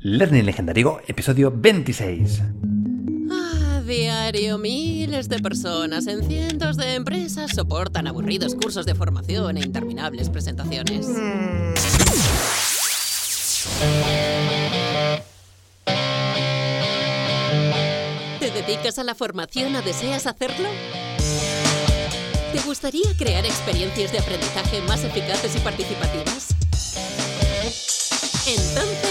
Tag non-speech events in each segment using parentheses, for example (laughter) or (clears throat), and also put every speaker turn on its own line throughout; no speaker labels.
Learning Legendario, episodio 26.
A diario, miles de personas en cientos de empresas soportan aburridos cursos de formación e interminables presentaciones. ¿Te dedicas a la formación o deseas hacerlo? ¿Te gustaría crear experiencias de aprendizaje más eficaces y participativas? Entonces,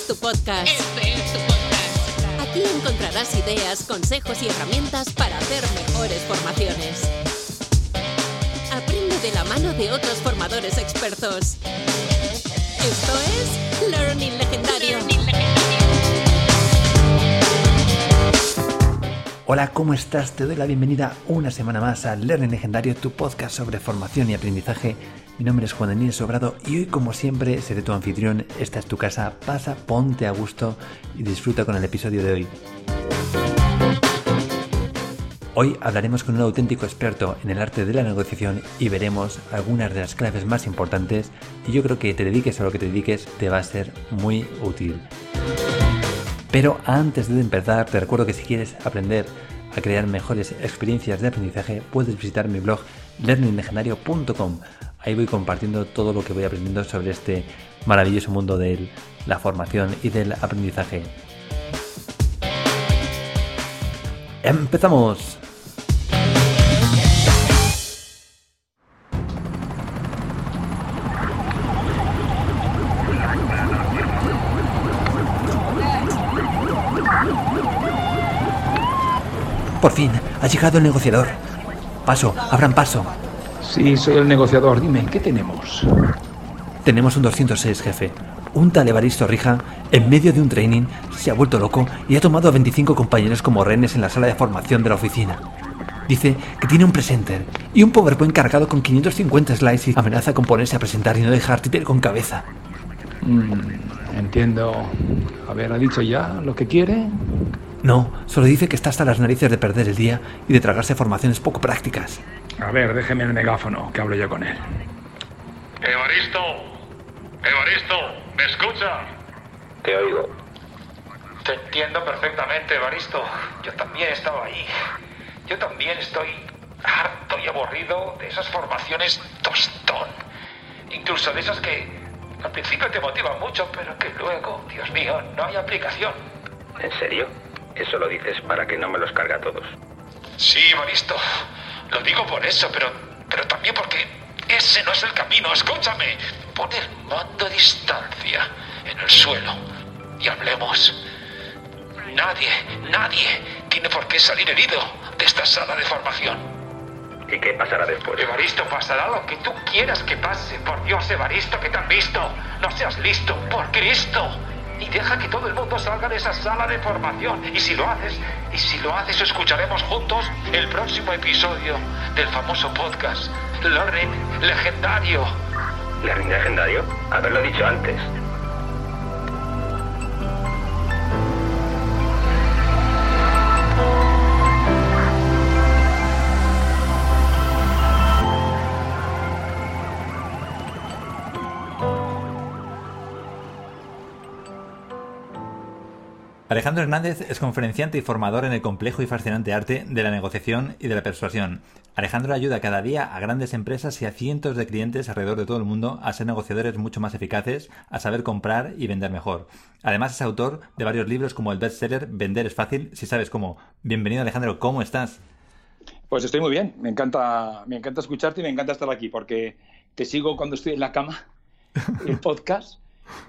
es tu podcast.
Este es tu podcast.
Aquí encontrarás ideas, consejos y herramientas para hacer mejores formaciones. Aprende de la mano de otros formadores expertos. Esto es Learning Legendario.
Hola, ¿cómo estás? Te doy la bienvenida una semana más a Learning Legendario, tu podcast sobre formación y aprendizaje. Mi nombre es Juan Daniel Sobrado y hoy, como siempre, seré tu anfitrión. Esta es tu casa. Pasa, ponte a gusto y disfruta con el episodio de hoy. Hoy hablaremos con un auténtico experto en el arte de la negociación y veremos algunas de las claves más importantes y yo creo que te dediques a lo que te dediques te va a ser muy útil. Pero antes de empezar, te recuerdo que si quieres aprender a crear mejores experiencias de aprendizaje, puedes visitar mi blog learninglegendario.com. Ahí voy compartiendo todo lo que voy aprendiendo sobre este maravilloso mundo de la formación y del aprendizaje. ¡Empezamos! Por fin, ha llegado el negociador. Paso, abran paso.
Sí, soy el negociador. Dime, ¿qué tenemos?
Tenemos un 206, jefe. Un tal Evaristo Rija, en medio de un training, se ha vuelto loco y ha tomado a 25 compañeros como rehenes en la sala de formación de la oficina. Dice que tiene un presenter y un PowerPoint cargado con 550 slides y amenaza con ponerse a presentar y no dejar títer con cabeza.
Mm, entiendo. A ver, ¿ha dicho ya lo que quiere?
No, solo dice que está hasta las narices de perder el día y de tragarse formaciones poco prácticas.
A ver, déjeme el megáfono, que hablo yo con él.
Evaristo, Evaristo, ¿me escucha?
Te oigo.
Te entiendo perfectamente, Evaristo. Yo también estaba ahí. Yo también estoy harto y aburrido de esas formaciones tostón. Incluso de esas que al principio te motivan mucho, pero que luego, Dios mío, no hay aplicación.
¿En serio? Eso lo dices para que no me los cargue a todos.
Sí, Evaristo. Lo digo por eso, pero, pero también porque ese no es el camino. Escúchame. Pon el mando a distancia en el suelo y hablemos. Nadie, nadie tiene por qué salir herido de esta sala de formación.
¿Y qué pasará después?
Evaristo, pasará lo que tú quieras que pase. Por Dios, Evaristo, que te han visto. No seas listo, por Cristo. Y deja que todo el mundo salga de esa sala de formación. Y si lo haces, y si lo haces, escucharemos juntos el próximo episodio del famoso podcast Learning Legendario.
¿Learning legendario? Haberlo dicho antes.
Alejandro Hernández es conferenciante y formador en el complejo y fascinante arte de la negociación y de la persuasión. Alejandro ayuda cada día a grandes empresas y a cientos de clientes alrededor de todo el mundo a ser negociadores mucho más eficaces, a saber comprar y vender mejor. Además es autor de varios libros como el bestseller Vender es fácil si sabes cómo. Bienvenido Alejandro, ¿cómo estás?
Pues estoy muy bien. Me encanta, me encanta escucharte y me encanta estar aquí porque te sigo cuando estoy en la cama, el podcast.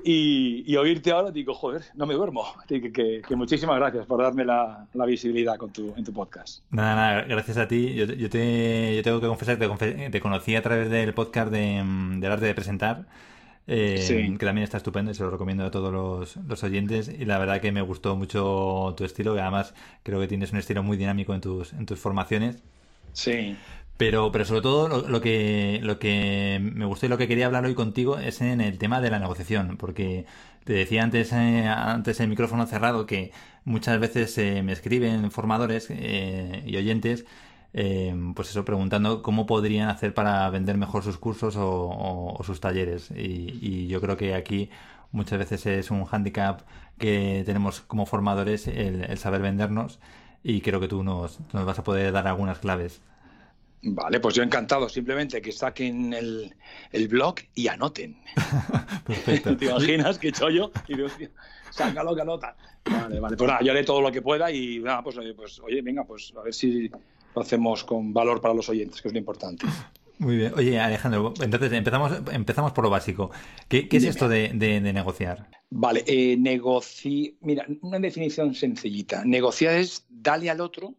Y, y, oírte ahora digo, joder, no me duermo. Que, que, que muchísimas gracias por darme la, la, visibilidad con tu, en tu podcast.
Nada, nada, gracias a ti. Yo, yo, te, yo tengo que confesar que te, te, conocí a través del podcast de, del arte de presentar. Eh, sí. que también está estupendo y se lo recomiendo a todos los, los, oyentes y la verdad que me gustó mucho tu estilo que además creo que tienes un estilo muy dinámico en tus, en tus formaciones
sí
pero, pero sobre todo lo, que, lo que me gustó y lo que quería hablar hoy contigo es en el tema de la negociación, porque te decía antes, eh, antes el micrófono cerrado que muchas veces eh, me escriben formadores eh, y oyentes, pues eso, preguntando cómo podrían hacer para vender mejor sus cursos o, sus talleres. Y, y, yo creo que aquí
muchas veces es un hándicap que tenemos como formadores el, saber vendernos y creo que tú nos vas a poder dar algunas claves.
Vale, pues yo encantado. Simplemente que saquen el, el blog y anoten. (laughs) Perfecto. (laughs) ¿Te imaginas qué chollo? Y digo, sácalo que anota. Vale, vale. Pues nada, yo haré todo lo que pueda y nada, pues, pues oye, venga, pues a ver si lo hacemos con valor para los oyentes, que es lo importante.
Muy bien. Oye, Alejandro, entonces empezamos, empezamos por lo básico. ¿Qué, es esto de, negociar?
Vale, eh, Mira, una definición sencillita. Negociar es darle al otro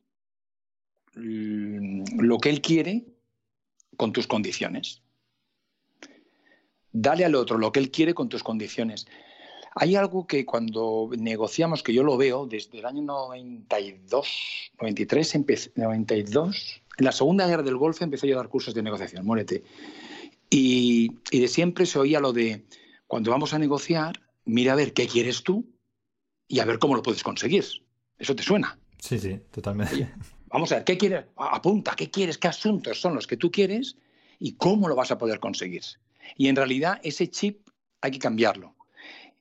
lo que él quiere con tus condiciones. Dale al otro lo que él quiere con tus condiciones. Hay algo que cuando negociamos, que yo lo veo desde el año 92, 93, 92, en la Segunda Guerra del Golfo empecé yo a dar cursos de negociación, muérete. Y, de siempre se oía lo de, cuando vamos a negociar, mira a ver qué quieres tú y a ver cómo lo puedes conseguir. ¿Eso te suena?
Sí, sí, totalmente.
Vamos a ver, ¿qué quieres? Apunta, ¿qué quieres? ¿Qué asuntos son los que tú quieres? ¿Y cómo lo vas a poder conseguir? Y en realidad ese chip hay que cambiarlo.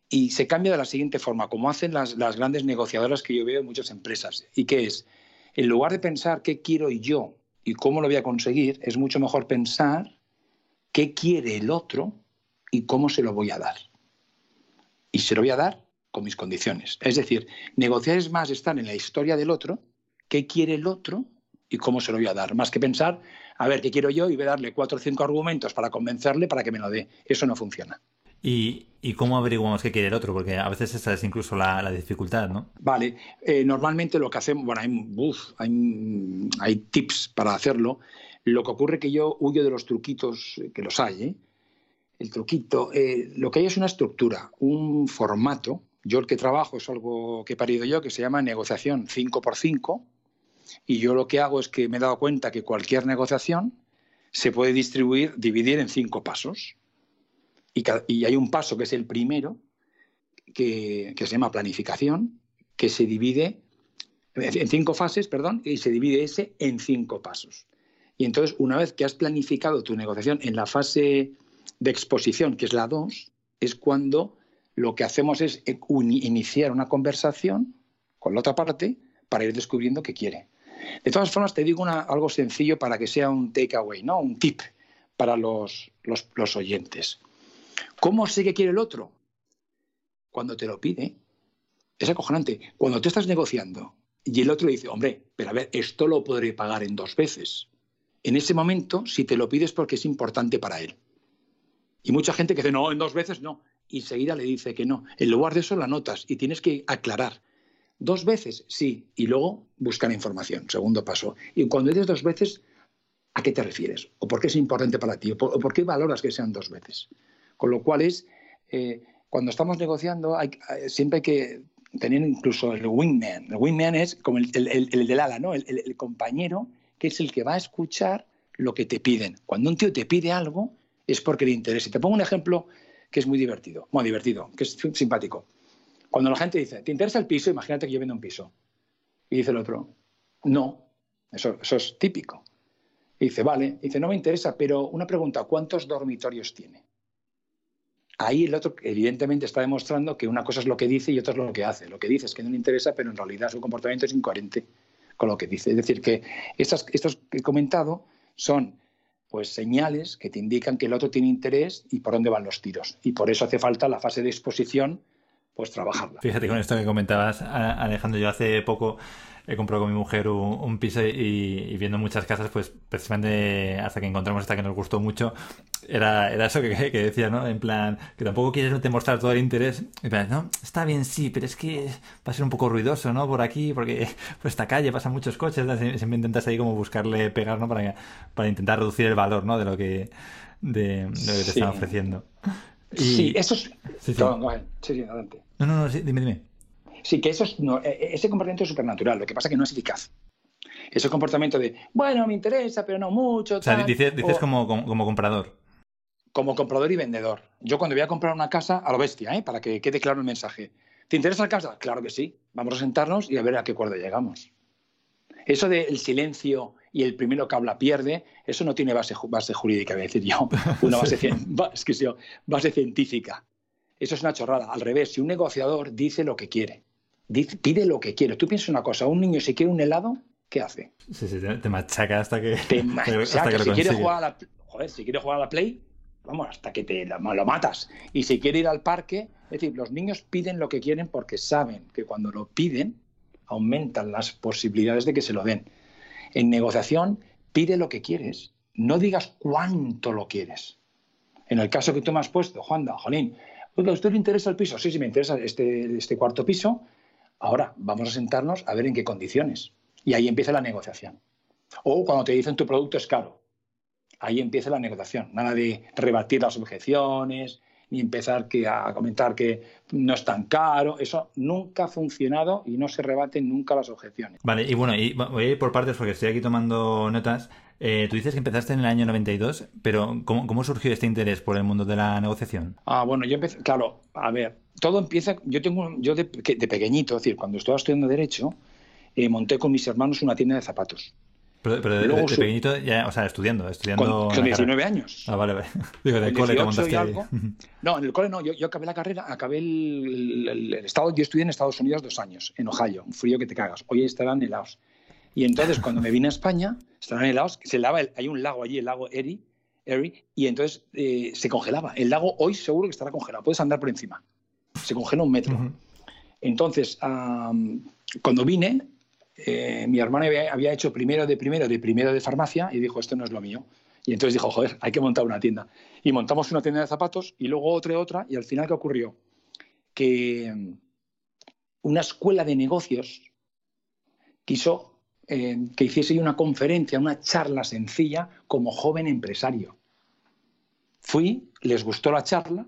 Y se cambia de la siguiente forma, como hacen las, las grandes negociadoras que yo veo en muchas empresas. ¿Y qué es? En lugar de pensar qué quiero yo y cómo lo voy a conseguir, es mucho mejor pensar qué quiere el otro y cómo se lo voy a dar. Y se lo voy a dar con mis condiciones. Es decir, negociar es más estar en la historia del otro, qué quiere el otro y cómo se lo voy a dar, más que pensar, a ver, qué quiero yo y voy a darle cuatro o cinco argumentos para convencerle para que me lo dé. Eso no funciona.
¿Y, cómo averiguamos qué quiere el otro? Porque a veces esa es incluso la, dificultad, ¿no?
Vale, eh, normalmente lo que hacemos, bueno, hay, hay, tips para hacerlo. Lo que ocurre es que yo huyo de los truquitos, eh, que los hay, ¿eh? El truquito, lo que hay es una estructura, un formato. Yo el que trabajo es algo que he parido yo, que se llama negociación 5x5. Y yo lo que hago es que me he dado cuenta que cualquier negociación se puede distribuir, dividir en cinco pasos. Y, hay un paso que es el primero, que, se llama planificación, que se divide en cinco fases, perdón, y se divide ese en cinco pasos. Y entonces, una vez que has planificado tu negociación en la fase de exposición, que es la 2, es cuando lo que hacemos es iniciar una conversación con la otra parte para ir descubriendo qué quiere. De todas formas, te digo algo sencillo para que sea un takeaway, ¿no? un tip para los, los oyentes. ¿Cómo sé que quiere el otro? Cuando te lo pide. Es acojonante. Cuando tú estás negociando y el otro dice, hombre, pero a ver, esto lo podré pagar en dos veces. En ese momento, si te lo pides porque es importante para él. Y mucha gente que dice, no, en dos veces no. Y enseguida le dice que no. En lugar de eso, la notas y tienes que aclarar. Dos veces, sí. Y luego buscar información. Segundo paso. Y cuando dices dos veces, ¿a qué te refieres? ¿O por qué es importante para ti? ¿O por qué valoras que sean dos veces? Con lo cual es, eh, cuando estamos negociando, eh, siempre hay que tener incluso el wingman. El wingman es como el, del ala, ¿no? El, compañero que es el que va a escuchar lo que te piden. Cuando un tío te pide algo, es porque le interesa. Te pongo un ejemplo que es muy divertido, muy divertido, que es simpático. Cuando la gente dice, ¿te interesa el piso? Imagínate que yo vendo un piso. Y dice el otro, no, eso, eso es típico. Y dice, vale, y dice, no me interesa, pero una pregunta, ¿cuántos dormitorios tiene? ahí el otro evidentemente está demostrando que una cosa es lo que dice y otra es lo que hace. Lo que dice es que no le interesa, pero en realidad su comportamiento es incoherente con lo que dice. Es decir, que estos que he comentado son pues señales que te indican que el otro tiene interés y por dónde van los tiros. Y por eso hace falta la fase de exposición, pues trabajarla.
Fíjate con esto que comentabas, Alejandro, yo hace poco he comprado con mi mujer un, piso y, viendo muchas casas, pues precisamente hasta que encontramos esta que nos gustó mucho, era, era eso que, que decía, ¿no? En plan, que tampoco quieres demostrar todo el interés. En plan, no, está bien, sí, pero es que va a ser un poco ruidoso, ¿no? Por aquí, porque por esta calle pasan muchos coches, siempre intentas ahí como buscarle pegar, ¿no? Para, para intentar reducir el valor, ¿no? De lo que, de, lo que te están ofreciendo.
Sí, eso es... Sí, sí. No, sí, adelante.
No, no, no, dime, dime.
Sí, que eso es, e, e, ese comportamiento es supernatural, lo que pasa es que no es eficaz. Ese comportamiento de, bueno, me interesa, pero no mucho.
o sea, dices, como, como, comprador.
Como comprador y vendedor. Yo cuando voy a comprar una casa, a lo bestia, ¿eh? para que quede claro el mensaje. ¿Te interesa la casa? Claro que sí. Vamos a sentarnos y a ver a qué acuerdo llegamos. Eso del silencio y el primero que habla pierde, eso no tiene base, base jurídica, voy a decir yo. (laughs) Una base, (laughs) base científica. Eso es una chorrada. Al revés, si un negociador dice lo que quiere, dice, pide lo que quiere. Tú piensas una cosa, un niño si quiere un helado, ¿qué hace?
Sí, sí, te, machaca hasta que,
Te (laughs)
hasta
machaca.
que lo
si quiere jugar a la, joder, si quiere jugar a la Play, vamos, hasta que te lo, lo matas. Y si quiere ir al parque, es decir, los niños piden lo que quieren porque saben que cuando lo piden, aumentan las posibilidades de que se lo den. En negociación, pide lo que quieres. No digas cuánto lo quieres. En el caso que tú me has puesto, Juanda, Jolín, ¿a usted le interesa el piso? Sí, sí, me interesa este, este cuarto piso. Ahora vamos a sentarnos a ver en qué condiciones. Y ahí empieza la negociación. O cuando te dicen tu producto es caro. Ahí empieza la negociación. Nada de rebatir las objeciones, ni empezar que, a comentar que no es tan caro. Eso nunca ha funcionado y no se rebaten nunca las objeciones.
Vale, y bueno, y voy a ir por partes porque estoy aquí tomando notas. Eh, tú dices que empezaste en el año 92, pero ¿cómo, ¿cómo surgió este interés por el mundo de la negociación?
Ah, bueno, yo empecé, claro, a ver, todo empieza, yo tengo, yo de, que- de pequeñito, es decir, cuando estaba estudiando Derecho, eh, monté con mis hermanos una tienda de zapatos.
Pero, pero de,
Luego
de- de
su-
pequeñito, ya, o sea, estudiando, estudiando.
Con,
la
con
carrera.
19 años.
Ah, vale, vale. (laughs) Digo, del cole te
18 y
montaste ahí.
algo. (laughs) No, en el cole no, yo, yo acabé la carrera, acabé el, el- el estado, yo estudié en Estados Unidos dos años, en Ohio, un frío que te cagas. Hoy estarán helados. Y entonces cuando me vine a España, estarán helados, se lava, el- hay un lago allí, el lago Erie, Erie y entonces eh, se congelaba. El lago hoy seguro que estará congelado, puedes andar por encima. Se congela un metro. Entonces, am, cuando vine, eh, mi hermano había, hecho primero de primero de primero de farmacia y dijo, esto no es lo mío. Y entonces dijo, joder, hay que montar una tienda. Y montamos una tienda de zapatos y luego otra y otra. Y al final, ¿qué ocurrió? Que mm, una escuela de negocios quiso eh, que hiciese una conferencia, una charla sencilla como joven empresario. Fui, les gustó la charla,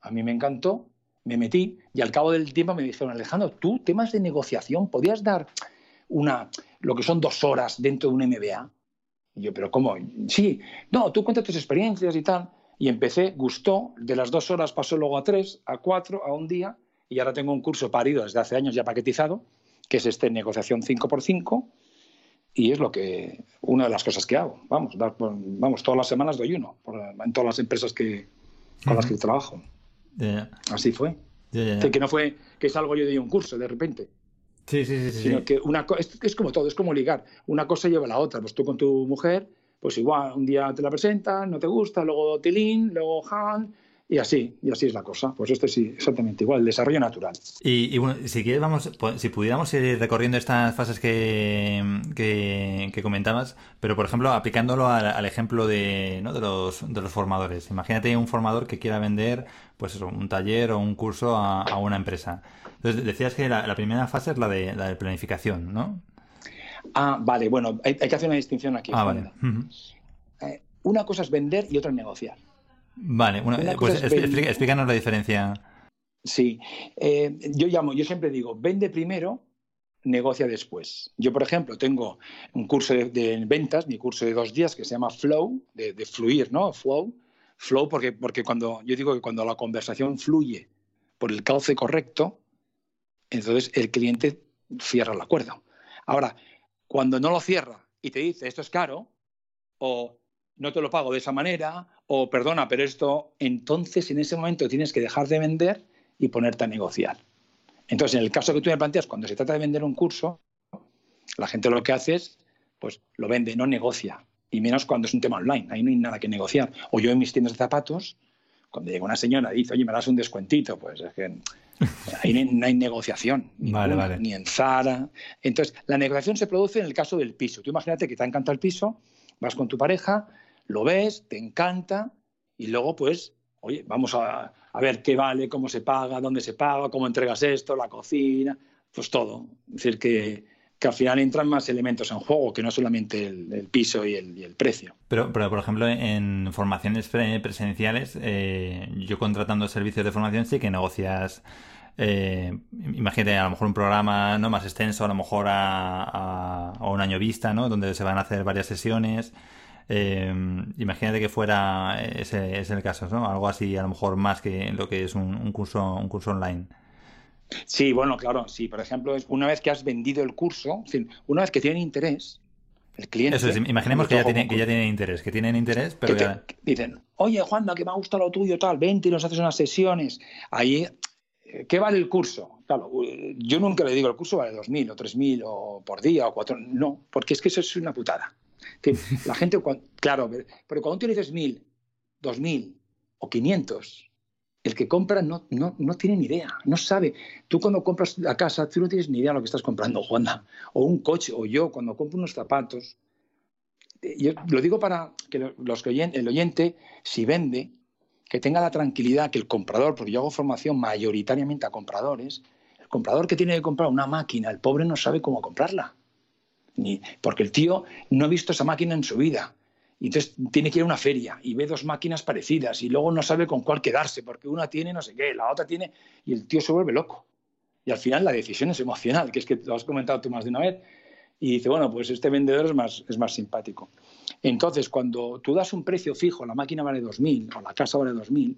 a mí me encantó, me metí y al cabo del tiempo me dijeron, Alejandro, tú temas de negociación, ¿podías dar una, lo que son dos horas dentro de un MBA? Y yo, pero ¿cómo? Sí, no, tú cuentas tus experiencias y tal. Y empecé, gustó, de las dos horas pasó luego a tres, a cuatro, a un día, y ahora tengo un curso parido desde hace años ya paquetizado, que es este negociación 5x5, y es lo que, una de las cosas que hago. Vamos, dar- vamos todas las semanas doy uno, por- en todas las empresas que, con las que trabajo.
Ya,
Así fue. Es decir, que no fue que salgo yo de un curso de repente,
Sí, sí, sí,
sino
sí.
que una es, es como todo, es como ligar. Una cosa lleva a la otra. Pues tú con tu mujer, pues igual, un día te la presentan, no te gusta, luego tilín, luego han, y así, y así es la cosa. Pues esto sí, exactamente igual, el desarrollo natural.
Y, y bueno, si quieres, vamos, po- si pudiéramos ir recorriendo estas fases que, que, que comentabas, pero por ejemplo, aplicándolo al, al ejemplo de, ¿no? de, los, de los formadores. Imagínate un formador que quiera vender pues eso, un taller o un curso a, a una empresa. Entonces, decías que la, la primera fase es la de, la de planificación, ¿no?
Ah, vale, bueno, hay, hay que hacer una distinción aquí.
Ah, vale.
Eh, una cosa es vender y otra es negociar.
Vale,
Una
eh, pues
es
explica- explícanos la diferencia.
Sí, Eh, yo llamo, yo siempre digo, vende primero, negocia después. Yo, por ejemplo, tengo un curso de, de ventas, mi curso de dos días que se llama Flow, de, de fluir, ¿no? Flow, flow porque, porque cuando yo digo que cuando la conversación fluye por el cauce correcto, entonces el cliente cierra el acuerdo. Ahora, cuando no lo cierra y te dice esto es caro, o no te lo pago de esa manera, o perdona, pero esto, entonces en ese momento tienes que dejar de vender y ponerte a negociar. Entonces, en el caso que tú me planteas, cuando se trata de vender un curso, la gente lo que hace es, pues lo vende, no negocia. Y menos cuando es un tema online, ahí no hay nada que negociar. O yo en mis tiendas de zapatos, cuando llega una señora y dice, oye, me das un descuentito, pues es que ahí no hay- negociación.
Vale,
ninguna,
vale.
Ni en Zara. Entonces, la negociación se produce en el caso del piso. Tú imagínate que te encanta el piso, vas con tu pareja, lo ves, te encanta, y luego, pues, oye, vamos a, a ver qué vale, cómo se paga, dónde se paga, cómo entregas esto, la cocina, pues todo. Es decir, que, que al final entran más elementos en juego que no solamente el, piso y el, y el precio.
Pero, pero, por ejemplo, en formaciones pre- presenciales, eh, yo contratando servicios de formación sí que negocias, eh, imagínate, a lo mejor un programa no más extenso, a lo mejor a, a- un año vista, ¿no? Donde se van a hacer varias sesiones. Eh, imagínate que fuera ese, es el caso, ¿no? Algo así, a lo mejor más que lo que es un curso, un curso online.
Sí, bueno, claro, sí. Por ejemplo, es una vez que has vendido el curso, una vez que tienen interés, El cliente.
Eso es, imaginemos que ya, tiene, que ya tienen interés, que tienen interés, pero
que te-
ya...
dicen, oye, Juanda, que me ha gustado lo tuyo, tal, vente y nos haces unas sesiones. Ahí, eh, ¿qué vale el curso? Claro, yo nunca le digo, el curso vale 2.000 o 3.000 o por día o 4.000. No, porque es que eso es una putada. Que (laughs) la gente, cuan- claro, pero cuando tú dices 1.000, 2.000 o 500, el que compra no, no, no tiene ni idea, no sabe. Tú cuando compras la casa, tú no tienes ni idea de lo que estás comprando, Juanda. O un coche, o yo cuando compro unos zapatos. eh, Yo lo digo para que lo- los que oyen- el oyente, si vende, que tenga la tranquilidad que el comprador, porque yo hago formación mayoritariamente a compradores, el comprador que tiene que comprar una máquina, el pobre no sabe cómo comprarla. Ni, porque el tío no ha visto esa máquina en su vida. Y entonces tiene que ir a una feria y ve dos máquinas parecidas y luego no sabe con cuál quedarse, porque una tiene no sé qué, la otra tiene, y el tío se vuelve loco. Y al final la decisión es emocional, que es que lo has comentado tú más de una vez, y dice, bueno, pues este vendedor es más, es más simpático. Entonces, cuando tú das un precio fijo, la máquina vale 2.000 o la casa vale 2.000,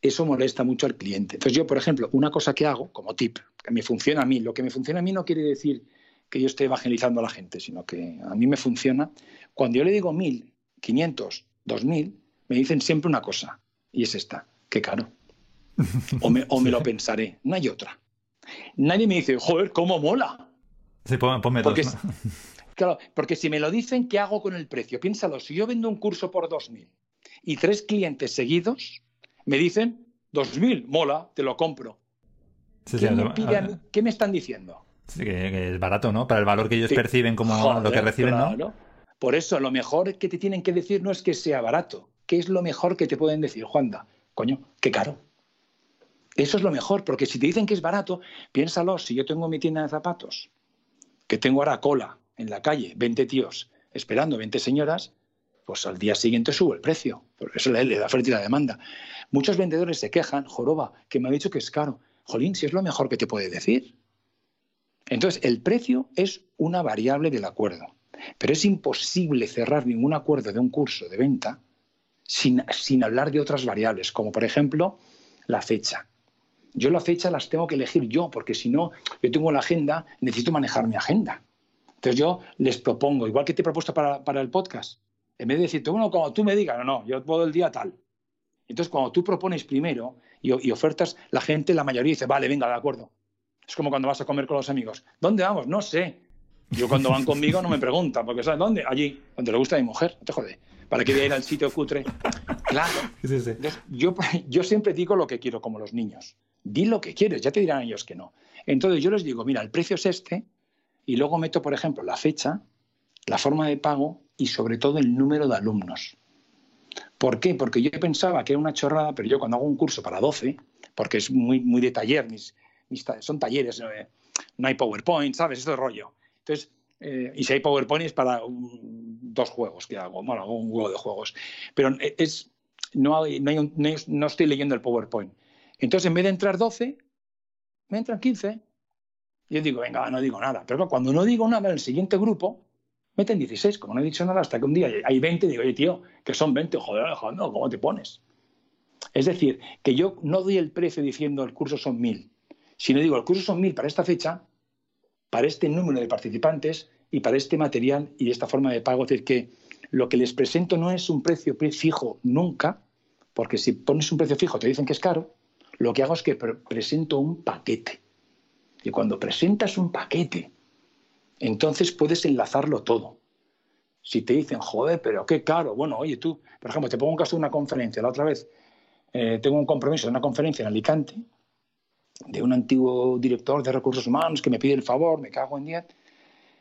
eso molesta mucho al cliente. Entonces yo, por ejemplo, una cosa que hago como tip, que me funciona a mí, lo que me funciona a mí no quiere decir que yo esté evangelizando a la gente, sino que a mí me funciona. Cuando yo le digo 1.000, 500, 2.000, me dicen siempre una cosa, y es esta, qué caro. O me, o me lo (laughs) pensaré, no hay otra. Nadie me dice, joder, cómo mola.
Sí, pon- ponme
Porque,
dos. ¿no? (laughs)
claro, porque si me lo dicen, ¿qué hago con el precio? Piénsalo, si yo vendo un curso por 2.000 y tres clientes seguidos me dicen 2.000, mola, te lo compro.
Sí, sí,
¿Qué, me pide a mí? ¿Qué me están diciendo?
sí, que, que es barato, ¿no? Para el valor que ellos
Sí.
perciben como
Joder,
lo que reciben, ¿no?
Por eso, lo mejor que te tienen que decir no es que sea barato. ¿Qué es lo mejor que te pueden decir, Juanda? Coño, qué caro. Eso es lo mejor, porque si te dicen que es barato, piénsalo, si yo tengo mi tienda de zapatos, que tengo ahora cola en la calle, 20 tíos esperando, 20 señoras, pues al día siguiente subo el precio. Por eso le da oferta y la demanda. Muchos vendedores se quejan, joroba, que me ha dicho que es caro. Jolín, si es lo mejor que te puede decir. Entonces, el precio es una variable del acuerdo, pero es imposible cerrar ningún acuerdo de un curso de venta sin, sin hablar de otras variables, como por ejemplo la fecha. Yo la fecha las tengo que elegir yo, porque si no, yo tengo la agenda, necesito manejar mi agenda. Entonces yo les propongo, igual que te he propuesto para, para el podcast, en vez de decirte, bueno, como tú me digas, no, no, yo puedo el día tal. Entonces cuando tú propones primero y, y ofertas, la gente, la mayoría dice, vale, venga, de acuerdo. Es como cuando vas a comer con los amigos. ¿Dónde vamos? No sé. Yo cuando van conmigo no me preguntan, porque ¿sabes dónde? Allí, donde le gusta a mi mujer. No te jode. ¿Para qué voy a ir al sitio cutre? Claro.
Sí, sí.
Entonces, yo, yo siempre digo lo que quiero, como los niños. Di lo que quieres, ya te dirán ellos que no. Entonces yo les digo, mira, el precio es este, y luego meto, por ejemplo, la fecha, la forma de pago y sobre todo el número de alumnos. ¿Por qué? Porque yo pensaba que era una chorrada, pero yo cuando hago un curso para 12, porque es muy, muy de taller, mis, son talleres, eh, no hay PowerPoint, ¿sabes? Esto es rollo. Entonces, eh, y si hay PowerPoint es para un- dos juegos que hago, bueno, hago un juego de juegos. Pero es, no, hay- no, hay un- no no estoy leyendo el PowerPoint. Entonces, en vez de entrar 12, me entran 15. Y yo digo, venga, no digo nada. Pero cuando no digo nada, en el siguiente grupo meten 16. Como no he dicho nada, hasta que un día hay 20, digo, oye, tío, que son 20, joder, Alejandro, ¿cómo te pones? Es decir, que yo no doy el precio diciendo el curso son 1000, sino digo, el curso son 1000 para esta fecha, para este número de participantes y para este material y esta forma de pago. Es decir, que lo que les presento no es un precio pre- fijo nunca, porque si pones un precio fijo te dicen que es caro, lo que hago es que pre- presento un paquete. Y cuando presentas un paquete, entonces puedes enlazarlo todo. Si te dicen, joder, pero qué caro, bueno, oye tú, por ejemplo, te pongo un caso de una conferencia. La otra vez eh, tengo un compromiso de una conferencia en Alicante de un antiguo director de recursos humanos que me pide el favor, me cago en 10.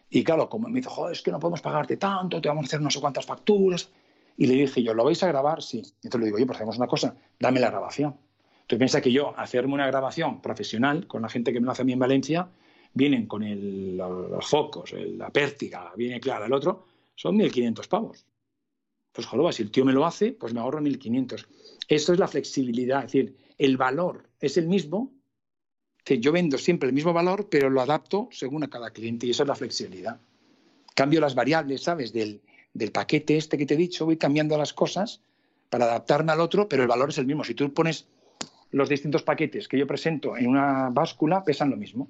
Y claro, como me dice, joder, es que no podemos pagarte tanto, te vamos a hacer no sé cuántas facturas. Y le dije yo, ¿lo vais a grabar? Sí. Entonces le digo, oye, pues hacemos una cosa, dame la grabación. Entonces piensa que yo, hacerme una grabación profesional con la gente que me lo hace a mí en Valencia, vienen con el- los focos, el- la pértiga, viene clara el otro, son 1.500 pavos. Pues joder, si el tío me lo hace, pues me ahorro 1.500. Esto es la flexibilidad, es decir, el valor es el mismo, yo vendo siempre el mismo valor, pero lo adapto según a cada cliente y eso es la flexibilidad. Cambio las variables, ¿sabes? Del, del paquete este que te he dicho, voy cambiando las cosas para adaptarme al otro, pero el valor es el mismo. Si tú pones los distintos paquetes que yo presento en una báscula, pesan lo mismo.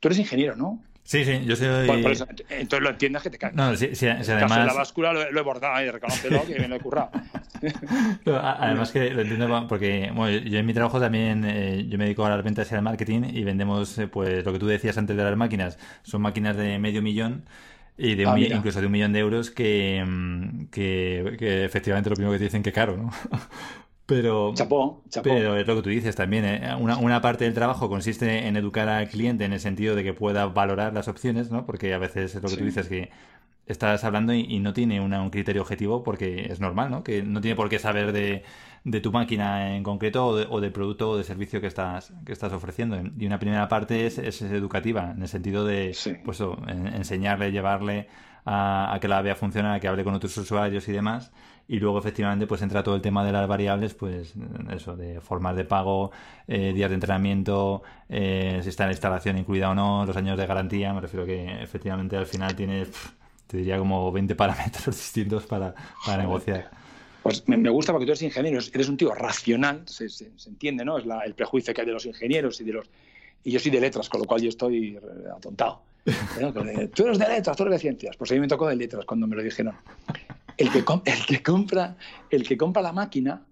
Tú eres ingeniero, ¿no?
Sí, sí, yo soy.
Por, por eso, entonces lo entiendes que te caes.
No, sí,
caso de
además.
la báscula lo, lo he bordado y reconócelo que he currado. (laughs)
No, Además que lo entiendo porque bueno, yo en mi trabajo también eh, yo me dedico a las ventas y al marketing y vendemos eh, pues lo que tú decías antes de las máquinas, son máquinas de medio millón y de un
Ah,
incluso de un millón de euros que, mm, que, que efectivamente lo primero que te dicen que caro, ¿no? Pero,
Chapó, chapó.
pero es lo que tú dices también. ¿eh? Una, una parte del trabajo consiste en educar al cliente en el sentido de que pueda valorar las opciones, ¿no? Porque a veces es lo que tú
Sí.
dices que estás hablando y, y no tiene una- un criterio objetivo porque es normal, ¿no? Que no tiene por qué saber de, de tu máquina en concreto o, de- o del producto o del servicio que estás, que estás ofreciendo. Y una primera parte es, es educativa, en el sentido de
Sí.
pues, en- enseñarle, llevarle a, a que la vea funcionar, a que hable con otros usuarios y demás. Y luego, efectivamente, pues entra todo el tema de las variables, pues eso, de formas de pago, eh, días de entrenamiento, eh, si está la instalación incluida o no, los años de garantía. Me refiero que efectivamente al final tienes, te diría, como 20 parámetros (laughs) distintos para, para negociar.
Pues me, gusta porque tú eres ingeniero, eres un tío racional, se, se- se entiende, ¿no? Es la- el prejuicio que hay de los ingenieros y de los. Y yo soy de letras, con lo cual yo estoy eh, atontado. (laughs) eh, Tú eres de letras, tú eres de ciencias. Pues a mí me tocó de letras cuando me lo dijeron. El que, compra, el que compra la máquina,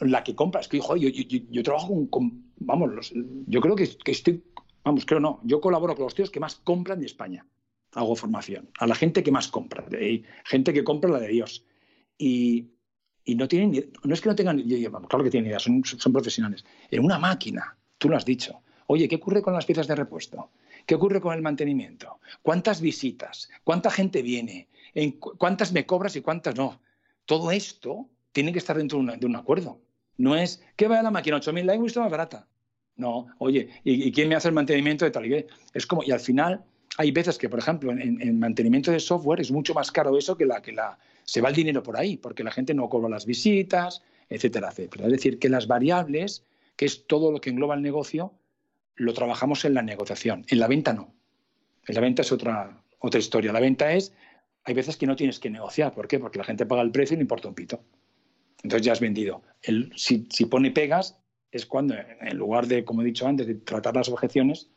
la que compra, es que joder, yo, yo, trabajo con, vamos, yo creo que, estoy, vamos, creo no, yo colaboro con los tíos que más compran de España. Hago formación a la gente que más compra, gente que compra la de Dios. Y, no tienen no es que no tengan, claro que tienen idea, son, son profesionales. En una máquina, tú lo has dicho. Oye, ¿qué ocurre con las piezas de repuesto? ¿Qué ocurre con el mantenimiento? ¿Cuántas visitas? ¿Cuánta gente viene? ¿En cu- ¿Cuántas me cobras y cuántas no? Todo esto tiene que estar dentro de, un acuerdo. No es, ¿qué va la máquina? 8.000, la he visto más barata. No, oye, ¿y, quién me hace el mantenimiento de tal y qué? Es como, y al final hay veces que, por ejemplo, en- en mantenimiento de software es mucho más caro eso que la que la se va el dinero por ahí, porque la gente no cobra las visitas, etcétera, etcétera. Es decir, que las variables, que es todo lo que engloba el negocio, lo trabajamos en la negociación. En la venta no. En la venta es otra, otra historia. La venta es, hay veces que no tienes que negociar. ¿Por qué? Porque la gente paga el precio y no importa un pito. Entonces ya has vendido. El, si, si pone pegas, es cuando, en lugar de, como he dicho antes, de tratar las objeciones,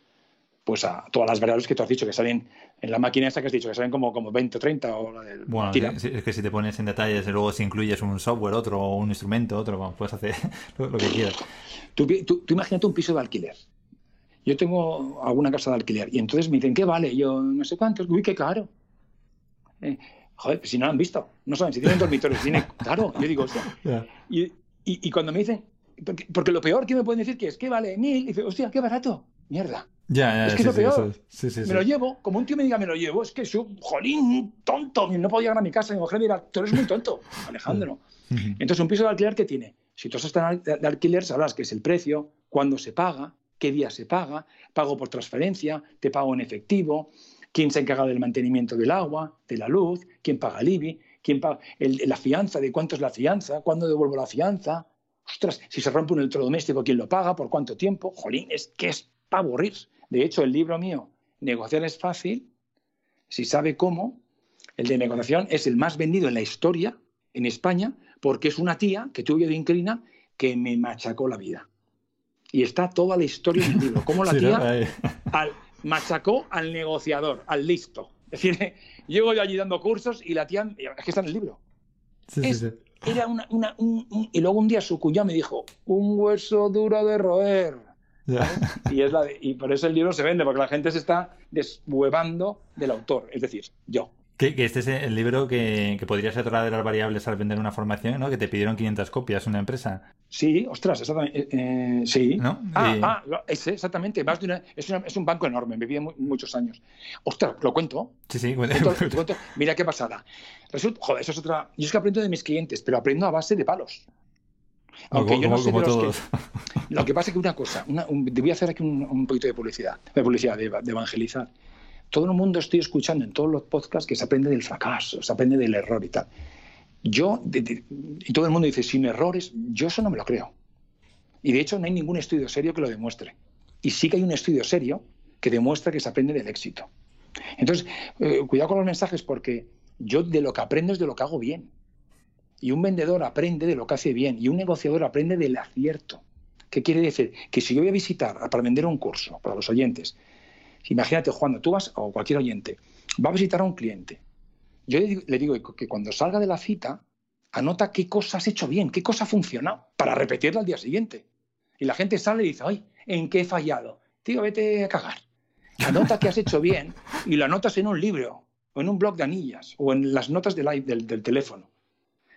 pues a todas las variables que tú has dicho que salen en la máquina esta que has dicho, que salen como, como 20 o 30 o la del...
Bueno,
tira.
es que si te pones en detalles luego si incluyes un software, otro, o un instrumento, otro, puedes hacer (laughs) lo, que quieras.
Tú, tú- tú imagínate un piso de alquiler. Yo tengo alguna casa de alquiler y entonces me dicen, ¿qué vale? Yo, no sé cuántos. Uy, qué caro. Eh, joder, pues si no lo han visto. No saben si tienen dormitorios. Tiene, (laughs) claro, yo digo, hostia.
Ya.
Y, y- y cuando me dicen, porque, porque lo peor que me pueden decir que es, ¿qué vale? Mil. Y dice, hostia, qué barato. Mierda.
Ya, ya,
Es que
sí,
es lo peor.
Sí, sí,
Me lo llevo, como un tío me diga, me lo llevo, es que soy un jolín tonto. No puedo llegar a mi casa y mi mujer me dirá, tú eres muy tonto, (laughs) Alejandro. Entonces, un piso de alquiler que tiene, si tú estás de alquiler, sabrás que es el precio, cuándo se paga, qué día se paga, pago por transferencia, te pago en efectivo, quién se encarga del mantenimiento del agua, de la luz, quién paga el IBI, quién paga el- la fianza, de cuánto es la fianza, cuándo devuelvo la fianza. Ostras, si se rompe un electrodoméstico, ¿quién lo paga? ¿Por cuánto tiempo? Jolín, es que es para aburrir. De hecho, el libro mío, Negociar es fácil, si sabe cómo, el de negociación es el más vendido en la historia en España porque es una tía que tuve de Incrina que me machacó la vida. Y está toda la historia en el libro. Cómo la (laughs) tía al- machacó al negociador, al listo. Es decir, (laughs) llego yo allí dando cursos y la tía, es que está en el libro.
Sí, sí,
Es-
sí.
Era una, una- un- un- y luego un día su cuñado me dijo, un hueso duro de roer.
Ya.
Y, es la de- y por eso el libro se vende, porque la gente se está deshuevando del autor, es decir, yo.
Que, que este es el libro que, que podría ser otra de las variables al vender una formación, ¿no? Que te pidieron 500 copias una empresa,
Sí, ostras, exactamente. eh, eh, sí.
¿no?
Ah, ah, ese, exactamente. Más de una- es, una- es un banco enorme, me viví mu- muchos años. Ostras, lo cuento.
Sí, sí,
Cuento- te cuento. Mira qué pasada. Resulta, joder, eso es otra. Yo es que aprendo de mis clientes, pero aprendo a base de palos. Aunque
como,
yo no
como-
sé de
como
los
todos.
que. Lo que pasa es que una cosa, una- un- voy a hacer aquí un, un poquito de publicidad, de publicidad, de, de evangelizar. Todo el mundo estoy escuchando en todos los podcasts que se aprende del fracaso, se aprende del error y tal. Yo, y todo el mundo dice, sin errores, yo eso no me lo creo. Y de hecho no hay ningún estudio serio que lo demuestre. Y sí que hay un estudio serio que demuestra que se aprende del éxito. Entonces, eh, cuidado con los mensajes porque yo de lo que aprendo es de lo que hago bien. Y un vendedor aprende de lo que hace bien y un negociador aprende del acierto. ¿Qué quiere decir? Que si yo voy a visitar para vender un curso para los oyentes, Imagínate, Juan, tú vas, o cualquier oyente, va a visitar a un cliente. Yo le digo, que cuando salga de la cita, anota qué cosa has hecho bien, qué cosa ha funcionado, para repetirla al día siguiente. Y la gente sale y dice, ay, ¿en qué he fallado? Tío, vete a cagar. Anota que has hecho bien y lo anotas en un libro, o en un blog de anillas, o en las notas del, del teléfono.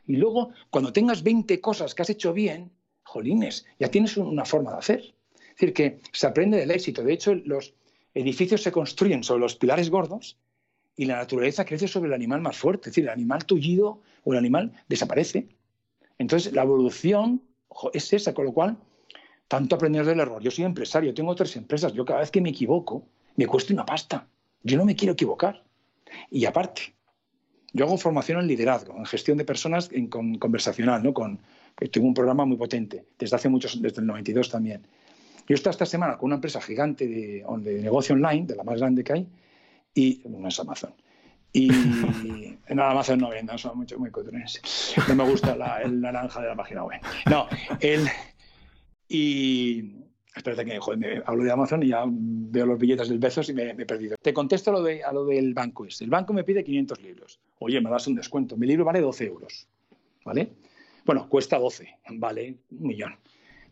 Y luego, cuando tengas 20 cosas que has hecho bien, jolines, ya tienes una forma de hacer. Es decir, que se aprende del éxito. De hecho, los edificios se construyen sobre los pilares gordos y la naturaleza crece sobre el animal más fuerte. Es decir, el animal tullido o el animal desaparece. Entonces, la evolución es esa, con lo cual, tanto aprender del error. Yo soy empresario, tengo tres empresas. Yo cada vez que me equivoco, me cuesta una pasta. Yo no me quiero equivocar. Y aparte, yo hago formación en liderazgo, en gestión de personas en, conversacional, ¿no? Con, tengo un programa muy potente, desde hace muchos, desde el 92 también. Yo estoy esta semana con una empresa gigante de, de negocio online, de la más grande que hay, y no es Amazon. Y (laughs) en Amazon no venden, son mucho, muy cutres. No me gusta el naranja de la página web. No, el. Y. Espérate que joder, hablo de Amazon y ya veo los billetes del Bezos y me, he perdido. Te contesto a lo, de, a lo del banco este. El banco me pide 500 libros. Oye, me das un descuento. Mi libro vale 12 euros. ¿Vale? Bueno, cuesta 12. Vale un millón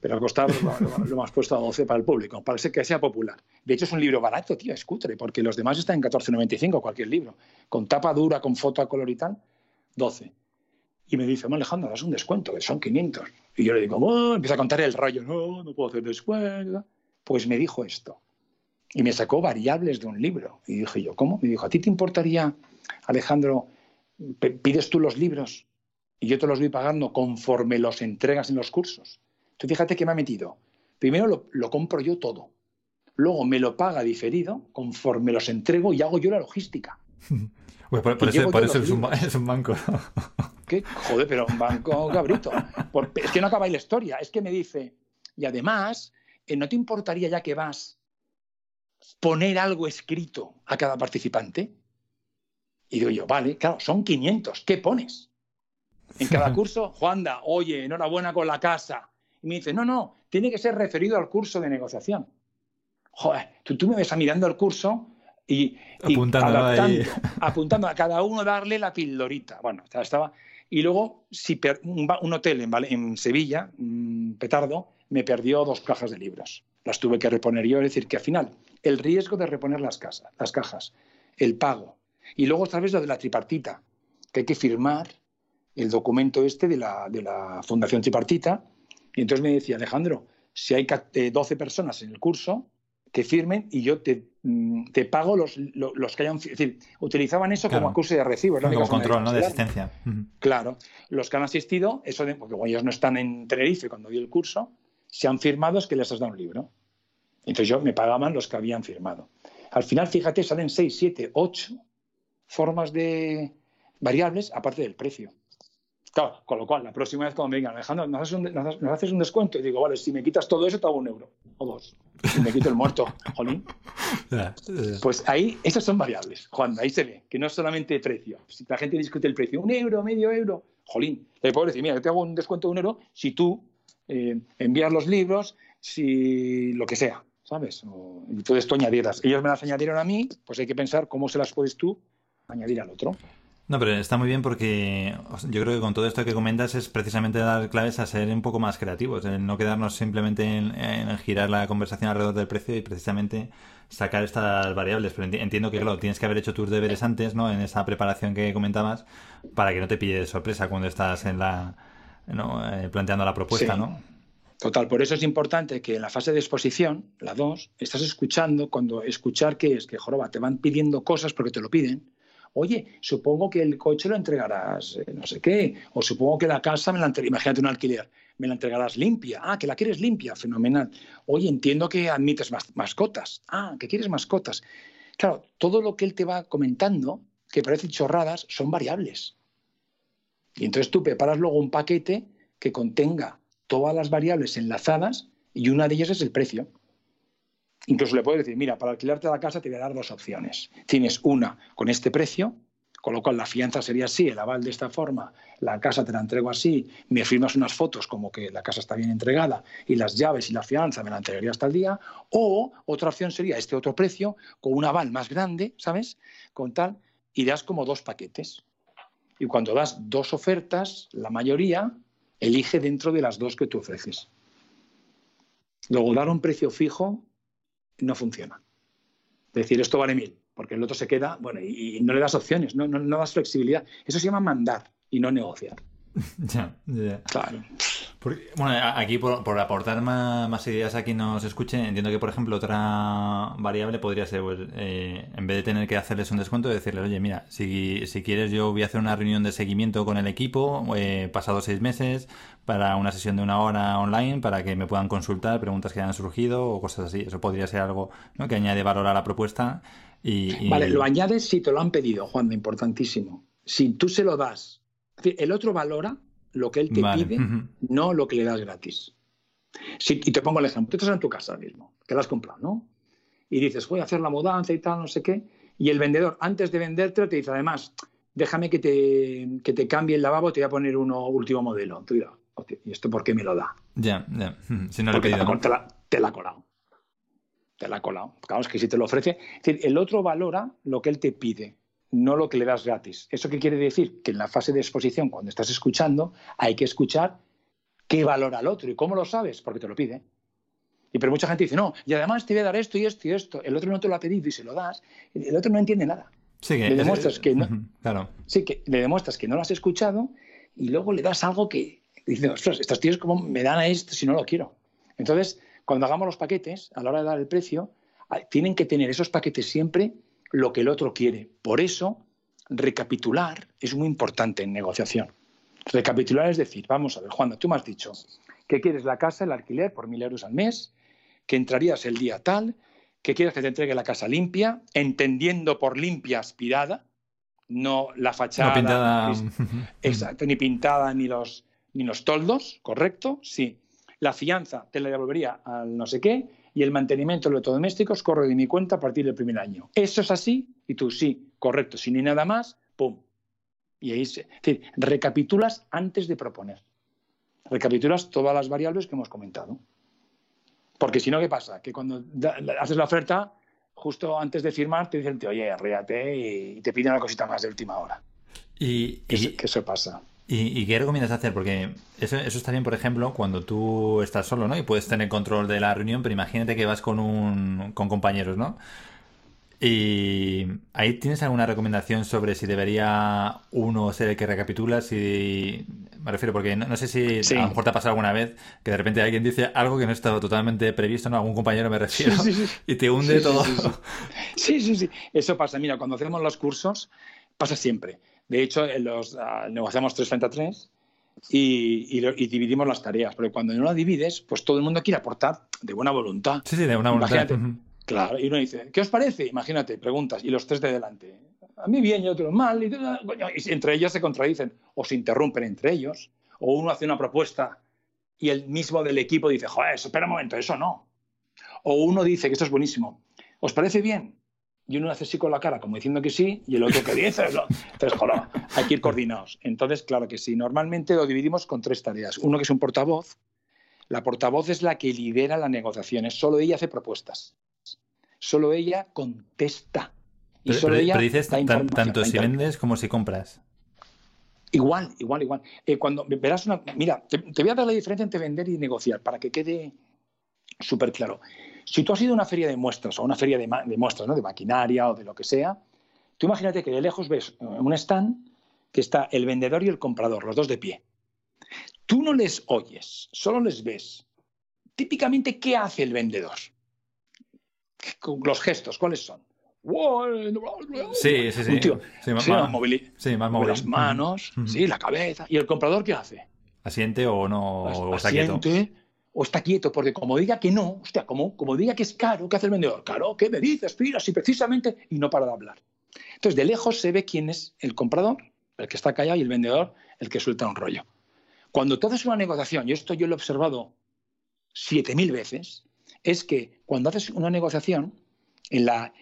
pero costar lo, hemos puesto a 12 para el público, para que sea popular. De hecho, es un libro barato, tío, es cutre, porque los demás están en 14,95 cualquier libro. Con tapa dura, con foto a color y tal, 12. Y me dice, Alejandro, das un descuento, que son 500. Y yo le digo, oh", empieza a contar el rollo, no, no puedo hacer descuento. Pues me dijo esto. Y me sacó variables de un libro. Y dije yo, ¿cómo? Me dijo, ¿a ti te importaría, Alejandro, pides tú los libros y yo te los voy pagando conforme los entregas en los cursos? Tú fíjate que me ha metido. Primero lo, compro yo todo. Luego me lo paga diferido conforme los entrego y hago yo la logística. (laughs)
Pues por, eso, es, un, banco. (laughs)
¿Qué? Joder, pero un banco cabrito. es que no acaba la historia. Es que me dice, y además, eh, ¿no te importaría ya que vas poner algo escrito a cada participante? Y digo yo, vale, claro, son 500. ¿Qué pones? En cada (laughs) curso, Juanda, oye, enhorabuena con la casa. Y me dice, no, no, tiene que ser referido al curso de negociación. Joder, tú, me ves a mirando el curso y, (laughs) apuntando, a cada uno darle la pildorita. Bueno, estaba. Y luego, si un, hotel en, en Sevilla, petardo, me perdió dos cajas de libros. Las tuve que reponer yo, es decir, que al final, el riesgo de reponer las, casas, las cajas, el pago, y luego otra vez lo de la tripartita, que hay que firmar el documento este de la, de la Fundación Tripartita, y entonces me decía, Alejandro, si hay 12 personas en el curso, que firmen y yo te, mm, te pago los, los, que hayan... Es decir, utilizaban eso como acuse de recibo.
Como control, ¿no? De asistencia.
Claro. Los que han asistido, eso de, porque ellos no están en Tenerife cuando di el curso, se han firmado es que les has dado un libro. Entonces yo me pagaban los que habían firmado. Al final, fíjate, salen 6, 7, 8 formas de variables aparte del precio. Claro, con lo cual, la próxima vez cuando me digan, Alejandro, ¿nos haces, un, descuento? Y digo, vale, si me quitas todo eso, te hago un euro o dos. Si me quito el muerto, jolín. (laughs) Pues ahí, esas son variables, Juan, ahí se ve, que no es solamente precio. Si la gente discute el precio, un euro, medio euro, jolín, le puedo decir, mira, yo te hago un descuento de un euro si tú eh, envías los libros, si lo que sea, ¿sabes? y puedes tú añadirlas. Ellos me las añadieron a mí, pues hay que pensar cómo se las puedes tú añadir al otro.
No, pero está muy bien porque yo creo que con todo esto que comentas es precisamente dar claves a ser un poco más creativos, en no quedarnos simplemente en, girar la conversación alrededor del precio y precisamente sacar estas variables. Pero entiendo que, claro, tienes que haber hecho tus deberes antes, ¿no? En esa preparación que comentabas, para que no te pille de sorpresa cuando estás en la, eh, planteando la propuesta, ¿no?
Total, por eso es importante que en la fase de exposición, la 2, estás escuchando, cuando escuchar que es que, joroba, te van pidiendo cosas porque te lo piden, Oye, supongo que el coche lo entregarás eh, no sé qué, o supongo que la casa me la imagínate un alquiler, me la entregarás limpia. Ah, que la quieres limpia, fenomenal. Oye, entiendo que admites mascotas. Ah, que quieres mascotas. Claro, todo lo que él te va comentando, que parece chorradas, son variables. Y entonces tú preparas luego un paquete que contenga todas las variables enlazadas y una de ellas es el precio. Incluso le puedes decir, mira, para alquilarte la casa te voy a dar dos opciones. Tienes una con este precio Con lo cual la fianza sería así, el aval de esta forma, la casa te la entrego así, me firmas unas fotos como que la casa está bien entregada y las llaves y la fianza me la entregaría hasta el día. O otra opción sería este otro precio con un aval más grande, ¿sabes? Con tal, y das como dos paquetes. Y cuando das dos ofertas, la mayoría elige dentro de las dos que tú ofreces. Luego, dar un precio fijo no funciona. Es decir, esto vale mil, porque el otro se queda, bueno, y, y no le das opciones, no, no, no das flexibilidad. Eso se llama mandar y no negociar. (laughs)
Ya, ya.
Claro.
Bueno, aquí por, por aportar más, más ideas a quien nos escuche, entiendo que, por ejemplo, otra variable podría ser, pues, eh, en vez de tener que hacerles un descuento, decirles, oye, mira, si, si quieres yo voy a hacer una reunión de seguimiento con el equipo, eh, pasados seis meses, para una sesión de una hora online, para que me puedan consultar preguntas que hayan surgido o cosas así. Eso podría ser algo que añade valor a la propuesta. Y, y-
Vale, lo añades si te lo han pedido, Juan, importantísimo. Si tú se lo das, el otro valora lo que él te
Vale,
pide, no lo que le das gratis. Si- y te pongo el ejemplo, tú estás en tu casa mismo, que la has comprado, ¿no? Y dices, voy a hacer la mudanza y tal, no sé qué, y el vendedor, antes de vendértelo, te dice, además, déjame que te, que te cambie el lavabo, te voy a poner uno último modelo. Tú dirás, "Hostia, ¿y esto por qué me lo da?
Ya, ya. Si no le he pedido,
te la- te la ha colado. Te la ha colado. Claro, es que si te lo ofrece. Es decir, el otro valora lo que él te pide, no lo que le das gratis. ¿Eso qué quiere decir? Que en la fase de exposición, cuando estás escuchando, hay que escuchar qué valora el otro. ¿Y cómo lo sabes? Porque te lo pide. Y pero mucha gente dice, no, y además te voy a dar esto y esto y esto. El otro no te lo ha pedido y se lo das. El otro no entiende nada.
Sí, que
le
es-
demuestras que no-
Claro.
Sí, que le demuestras que no lo has escuchado y luego le das algo que dice, ostras, estos tíos como me dan a esto si no lo quiero. Entonces, cuando hagamos los paquetes, a la hora de dar el precio, tienen que tener esos paquetes siempre lo que el otro quiere. Por eso, recapitular es muy importante en negociación. Recapitular es decir, vamos a ver, Juan, tú me has dicho que quieres la casa, el alquiler por mil euros al mes, que entrarías el día tal, que quieres que te entregue la casa limpia, entendiendo por limpia aspirada, no la fachada.
No pintada. (laughs)
Exacto, ni pintada ni los, ni los toldos, ¿correcto? Sí. La fianza te la devolvería al no sé qué y el mantenimiento de electrodomésticos corre de mi cuenta a partir del primer año. ¿Eso es así? Y tú, sí, correcto. Si ni nada más, ¡pum! Y ahí se... Es decir, recapitulas antes de proponer. Recapitulas todas las variables que hemos comentado. Porque si no, ¿qué pasa? Que cuando da- haces la oferta, justo antes de firmar, te dicen, oye, arréate y te piden una cosita más de última hora.
Y,
Que,
y-
que eso pasa.
¿Y, y qué recomiendas hacer? Porque eso, eso está bien, por ejemplo, cuando tú estás solo, ¿no? Y puedes tener control de la reunión, pero imagínate que vas con un, con compañeros, ¿no? Y ahí tienes alguna recomendación sobre si debería uno ser el que recapitula, si me refiero porque no, no sé si
Sí.
a lo mejor te ha pasado alguna vez que de repente alguien dice algo que no estaba totalmente previsto, ¿no? Algún compañero me refiero
Sí, sí, sí.
y te hunde todo.
Sí, sí, sí. Eso pasa. Mira, cuando hacemos los cursos, pasa siempre. De hecho, los, ah, negociamos tres frente a tres y, y lo- y dividimos las tareas. Porque cuando no las divides, pues todo el mundo quiere aportar de buena voluntad.
Sí, sí, de una voluntad.
Claro, y uno dice, ¿qué os parece? Imagínate, preguntas, y los tres de delante. A mí bien y otro mal, y, entre ellos se contradicen, o se interrumpen entre ellos, o uno hace una propuesta y el mismo del equipo dice, joder, espera un momento, eso no. O uno dice que esto es buenísimo, ¿os parece bien? Y uno hace así con la cara, como diciendo que sí, y el otro que dice, no. entonces, joder, hay que ir coordinados. Entonces, claro que sí, normalmente lo dividimos con tres tareas. Uno que es un portavoz, la portavoz es la que lidera las negociaciones, solo ella hace propuestas solo ella contesta. Y
Pero,
solo
pero-
ella
pero dices tanto si vendes como si compras.
Igual, igual, igual. Eh, cuando verás una. Mira, te, te voy a dar la diferencia entre vender y negociar para que quede súper claro. Si tú has ido a una feria de muestras o una feria de, muestras, ¿no? de maquinaria o de lo que sea, tú imagínate que de lejos ves eh, un stand que está el vendedor y el comprador, los dos de pie. Tú no les oyes, solo les ves. Típicamente, ¿qué hace el vendedor? Con Los gestos, ¿cuáles son?
Sí, sí, sí.
Un tío,
Sí, más-
sí,
más- sí, más móvil.
las manos,
Ujú.
sí, la cabeza. ¿Y el comprador qué hace?
¿Asiente o no?
Pues
o está quieto.
O está quieto, porque como diga que no, hostia, como, como diga que es caro, ¿qué hace el vendedor? Caro, ¿qué me dices? Mira, si precisamente, y no para de hablar. Entonces, de lejos se ve quién es el comprador, el que está callado, y el vendedor, el que suelta un rollo. Cuando tú haces una negociación, y esto yo lo he observado 7.000 veces, es que cuando haces una negociación, en la,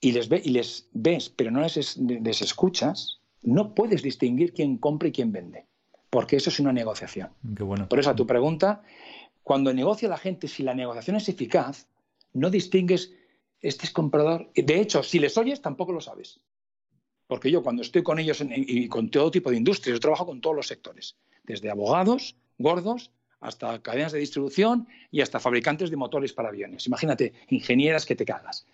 y les, ve, y les ves, pero no les, les escuchas, no puedes distinguir quién compra y quién vende, porque eso es una negociación.
Qué bueno.
Por eso a tu pregunta, cuando negocia la gente, si la negociación es eficaz, no distingues este es comprador. De hecho, si les oyes, tampoco lo sabes. Porque yo cuando estoy con ellos y con todo tipo de industrias, yo trabajo con todos los sectores, desde abogados, gordos, hasta cadenas de distribución y hasta fabricantes de motores para aviones. Imagínate, ingenieras que te cagas.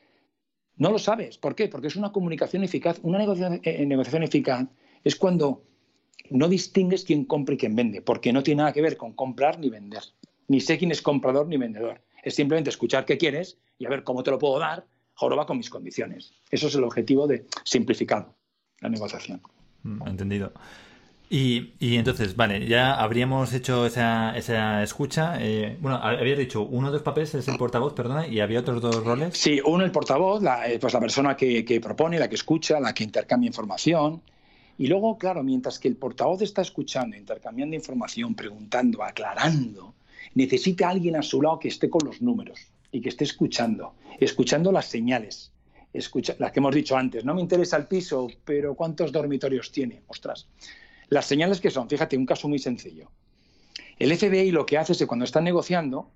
No lo sabes. ¿Por qué? Porque es una comunicación eficaz. Una negociación, eh, negociación eficaz es cuando no distingues quién compra y quién vende, porque no tiene nada que ver con comprar ni vender. Ni sé quién es comprador ni vendedor. Es simplemente escuchar qué quieres y a ver cómo te lo puedo dar, joroba con mis condiciones. Eso es el objetivo de simplificado la negociación.
Mm, Entendido. Y, y entonces, vale, ya habríamos hecho esa, esa escucha. eh, bueno, habías dicho uno de los papeles es el portavoz, perdona, y había otros dos roles.
Sí, uno el portavoz, la, eh, pues la persona que, que propone, la que escucha, la que intercambia información. Y luego, claro, mientras que el portavoz está escuchando, intercambiando información, preguntando, aclarando, necesita alguien a su lado que esté con los números y que esté escuchando, escuchando las señales, escucha, las que hemos dicho antes. No me interesa el piso, pero ¿cuántos dormitorios tiene? Ostras. Las señales que son, fíjate, un caso muy sencillo. El FBI lo que hace es que cuando están negociando,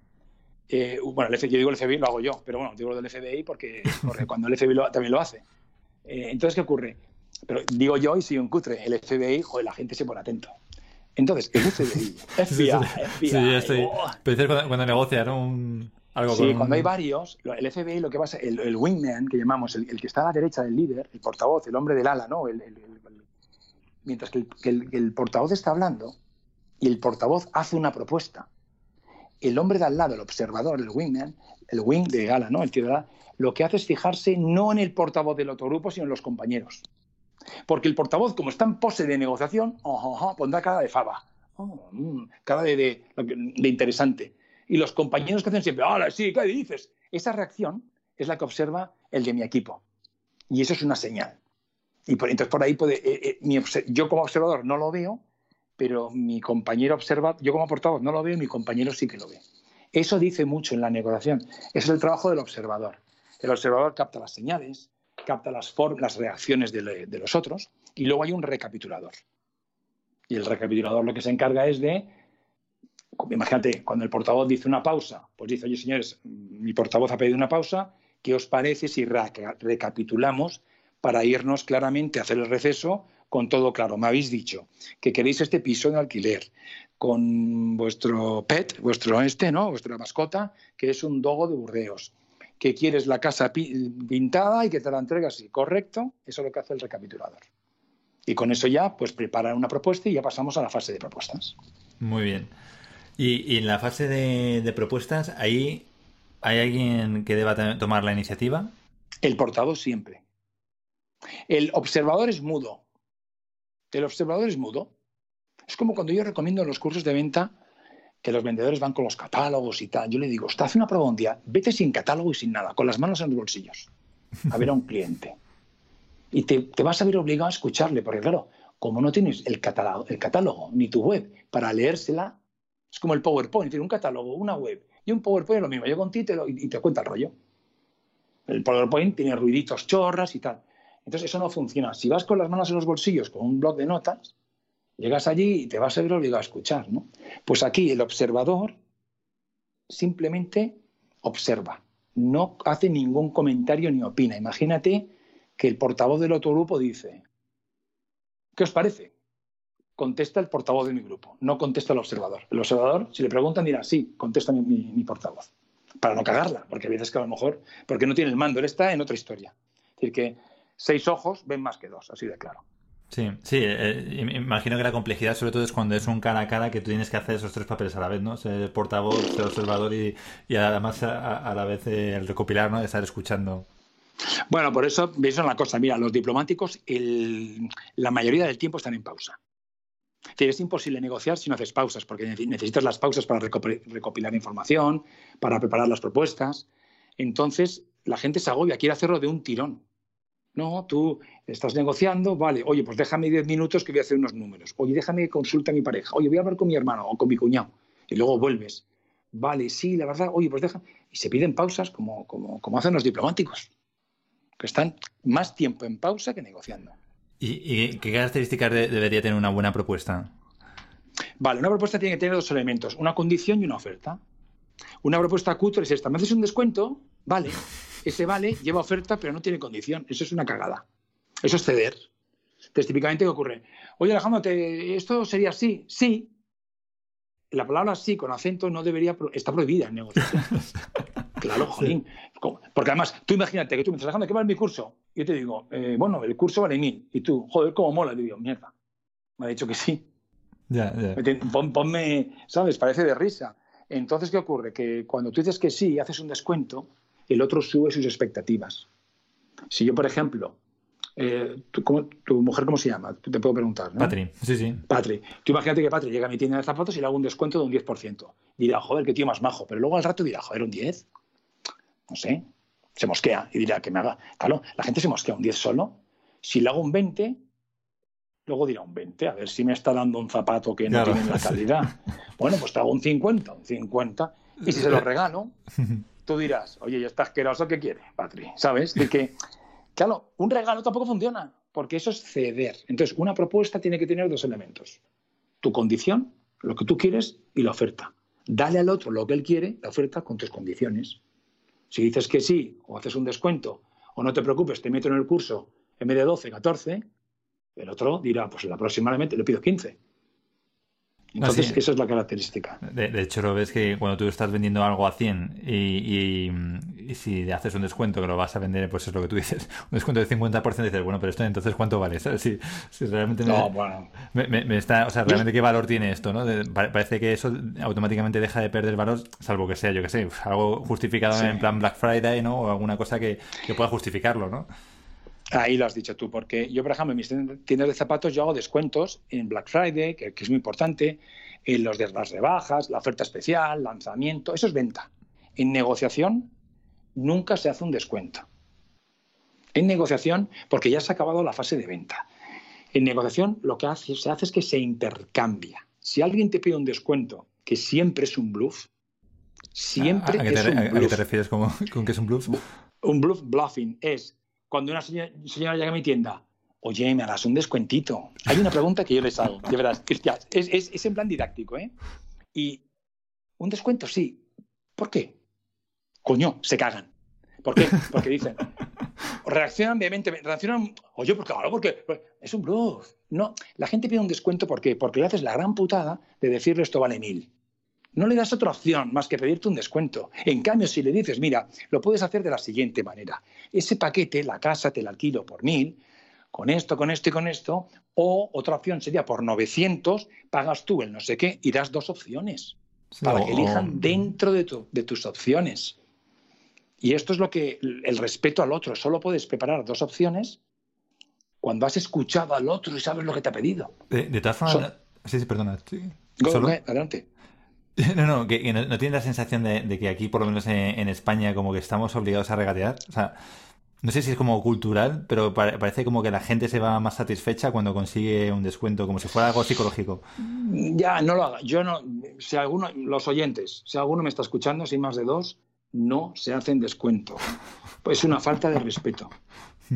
eh, bueno, el FBI, yo digo el FBI, lo hago yo, pero bueno, digo lo del FBI porque, (laughs) porque cuando el FBI lo- también lo hace. Eh, entonces, ¿qué ocurre? Pero digo yo y soy un cutre, el FBI, joder, la gente se pone atento. Entonces, el FBI, FBI, FBI,
Sí, yo estoy.
oh,
Pero dices cuando, cuando negocia, ¿no? Un- algo
Sí,
con
cuando hay varios, el FBI lo que pasa, el, el wingman que llamamos, el, el que está a la derecha del líder, el portavoz, el hombre del ala, ¿no? El- mientras que el portavoz está hablando y el portavoz hace una propuesta, el hombre de al lado, el observador, el wingman, el wing de ala, ¿no? El tío de ala, lo que hace es fijarse no en el portavoz del otro grupo, sino en los compañeros. Porque el portavoz, como está en pose de negociación, oh, oh, oh, pondrá cara de fava, oh, mm, cara de, interesante. Y los compañeros que hacen siempre, hola, sí, ¿qué dices? Esa reacción es la que observa el de mi equipo. Y eso es una señal. Y por, entonces por ahí eh, eh, yo como observador no lo veo, pero mi compañero observa, yo como portavoz no lo veo mi compañero sí que lo ve. Eso dice mucho en la negociación. Es el trabajo del observador. El observador capta las señales, capta las, reacciones de, de los otros y luego hay un recapitulador. Y el recapitulador lo que se encarga es de, imagínate, cuando el portavoz dice una pausa, pues dice, oye señores, mi portavoz ha pedido una pausa, ¿qué os parece si recapitulamos para irnos claramente a hacer el receso con todo claro? Me habéis dicho que queréis este piso en alquiler con vuestro pet, vuestro este, ¿no? Vuestra mascota, que es un dogo de Burdeos, que quieres la casa pi- pintada y que te la entrega así, ¿correcto? Eso es lo que hace el recapitulador. Y con eso ya, pues preparan una propuesta y ya pasamos a la fase de propuestas.
Muy bien. Y, y en la fase de, de propuestas, ahí hay alguien que deba tomar la iniciativa.
El portavoz siempre. El observador es mudo. El observador es mudo. Es como cuando yo recomiendo en los cursos de venta que los vendedores van con los catálogos y tal. Yo le digo, usted hace una prueba un día, vete sin catálogo y sin nada, con las manos en los bolsillos, a ver a un cliente. Y te, te vas a ver obligado a escucharle, porque claro, como no tienes el catálogo, el catálogo ni tu web para leérsela, es como el PowerPoint, tiene un catálogo, una web y un PowerPoint es lo mismo. Yo contigo y te, lo- y te cuenta el rollo. El PowerPoint tiene ruiditos chorras y tal. Entonces eso no funciona. Si vas con las manos en los bolsillos con un blog de notas, llegas allí y te vas a ver obligado a escuchar, ¿no? Pues aquí el observador simplemente observa, no hace ningún comentario ni opina. Imagínate que el portavoz del otro grupo dice, ¿qué os parece? Contesta el portavoz de mi grupo, no contesta el observador. El observador, si le preguntan, dirá, sí, contesta mi, mi- portavoz. Para no cagarla, porque a veces que a lo mejor, porque no tiene el mando, él está en otra historia. Es decir, que seis ojos ven más que dos, así de claro.
Sí, sí, eh, im- imagino que la complejidad sobre todo es cuando es un cara a cara que tú tienes que hacer esos tres papeles a la vez, ¿no? Ser portavoz, ser observador y, y además a, la vez eh, el recopilar, ¿no? Estar escuchando.
Bueno, por eso, veis una cosa, mira, los diplomáticos la mayoría del tiempo están en pausa. Es es imposible negociar si no haces pausas, porque nece- necesitas las pausas para recopi- recopilar información, para preparar las propuestas. Entonces, la gente se agobia, quiere hacerlo de un tirón. No, tú estás negociando, vale, oye, pues déjame 10 minutos que voy a hacer unos números. Oye, déjame que consulte a mi pareja. Oye, voy a hablar con mi hermano o con mi cuñado. Y luego vuelves. Vale, sí, la verdad, oye, pues deja. Y se piden pausas como, como, como hacen los diplomáticos. que están más tiempo en pausa que negociando.
¿Y, y qué características de- debería tener una buena propuesta?
Vale, una propuesta tiene que tener dos elementos, una condición y una oferta. Una propuesta cutre es esta, me haces un descuento, vale, (laughs) ese vale lleva oferta pero no tiene condición, eso es una cagada. Eso es ceder. Entonces, típicamente, ¿qué ocurre? Oye, Alejandro, ¿te- ¿esto sería así? Sí. La palabra sí con acento no debería, pro- está prohibida en negociación. (laughs) Claro, jolín. Como- Porque además, tú imagínate que tú me dices, Alejandro, ¿qué vale mi curso? Yo te digo, eh, bueno, el curso vale mil. Y tú, joder, cómo mola. Yo digo, mierda. Me ha dicho que sí.
Ya,
ten- pon- Ponme, ¿sabes? Parece de risa. Entonces, ¿qué ocurre? Que cuando tú dices que sí y haces un descuento, el otro sube sus expectativas. Si yo, por ejemplo, eh, tú- ¿cómo- ¿tu mujer cómo se llama? Te puedo preguntar, ¿no?
Patri, sí, sí.
Patri. Tú imagínate que Patri llega a mi tienda de zapatos y le hago un descuento de un 10%. Dirá, joder, qué tío más majo. Pero luego al rato dirá, joder, un 10. No sé. Se mosquea y dirá que me haga. Claro, la gente se mosquea un 10 solo. Si le hago un 20, luego dirá un 20. A ver si me está dando un zapato que no
Claro,
tiene la (laughs)
sí.
calidad. Bueno, pues te hago un 50, un 50. Y si se lo regalo, (laughs) tú dirás, oye, ¿y está asqueroso qué quiere, Patri? ¿Sabes? De que, (laughs) claro, un regalo tampoco funciona, porque eso es ceder. Entonces, una propuesta tiene que tener dos elementos. Tu condición, lo que tú quieres, y la oferta. Dale al otro lo que él quiere, la oferta con tus condiciones. Si dices que sí, o haces un descuento, o no te preocupes, te meto en el curso en vez de 12, 14, el otro dirá, pues la próxima le meto- le pido 15. Entonces,
sí.
esa es la característica.
De, de hecho, lo ves que cuando tú estás vendiendo algo a 100 y, y- y si haces un descuento que lo vas a vender, pues es lo que tú dices, (laughs) un descuento de 50%, dices, bueno, pero esto entonces ¿cuánto vale? (laughs) ¿Sabes? Si, si realmente me,
No, bueno.
me- me- me está, o sea, realmente qué valor tiene esto, ¿no? De- pa- parece que eso automáticamente deja de perder valor, salvo que sea, yo que sé, algo justificado
Sí.
en plan Black Friday, ¿no? O alguna cosa que, que pueda justificarlo, ¿no?
Ahí lo has dicho tú, porque yo, por ejemplo, en mis tiendas de zapatos yo hago descuentos en Black Friday, que, que es muy importante, en los de las rebajas, la oferta especial, lanzamiento, eso es venta. En negociación nunca se hace un descuento. En negociación, porque ya se ha acabado la fase de venta. En negociación lo que hace, se hace es que se intercambia. Si alguien te pide un descuento, que siempre es un bluff, siempre
¿A, a qué
es
te,
un
a- a qué te refieres como, con que es un bluff?
un bluff bluffing es cuando una señora, llega a mi tienda, oye, me harás un descuentito. Hay una pregunta que yo les hago, de verdad. Es, es- es en plan didáctico, ¿eh? Y un descuento, sí. ¿Por qué? Coño, se cagan. ¿Por qué? Porque dicen, reaccionan vehementemente, reaccionan, oye, porque claro, porque es un bluff. No, la gente pide un descuento ¿por qué? Porque le haces la gran putada de decirle esto vale mil. No le das otra opción más que pedirte un descuento. En cambio, si le dices, mira, lo puedes hacer de la siguiente manera. Ese paquete, la casa, te la alquilo por mil, con esto, con esto y con esto. O otra opción sería por 900, pagas tú el no sé qué y das dos opciones para que elijan dentro de, tu- de tus opciones. Y esto es lo que el respeto al otro. Solo puedes preparar dos opciones cuando has escuchado al otro y sabes lo que te ha pedido.
De,
Son-
no- sí, sí, perdona. sí.
Go,
Solo-
go, adelante. (laughs)
No, no, que, no, no tienes la sensación de, que aquí, por lo menos en, España, como que estamos obligados a regatear. O sea, no sé si es como cultural, pero pare- parece como que la gente se va más satisfecha cuando consigue un descuento, como si fuera algo psicológico.
Ya, no lo haga. Yo no, si alguno, los oyentes, si alguno me está escuchando, si hay más de dos, no se hacen descuento. Es una falta de respeto.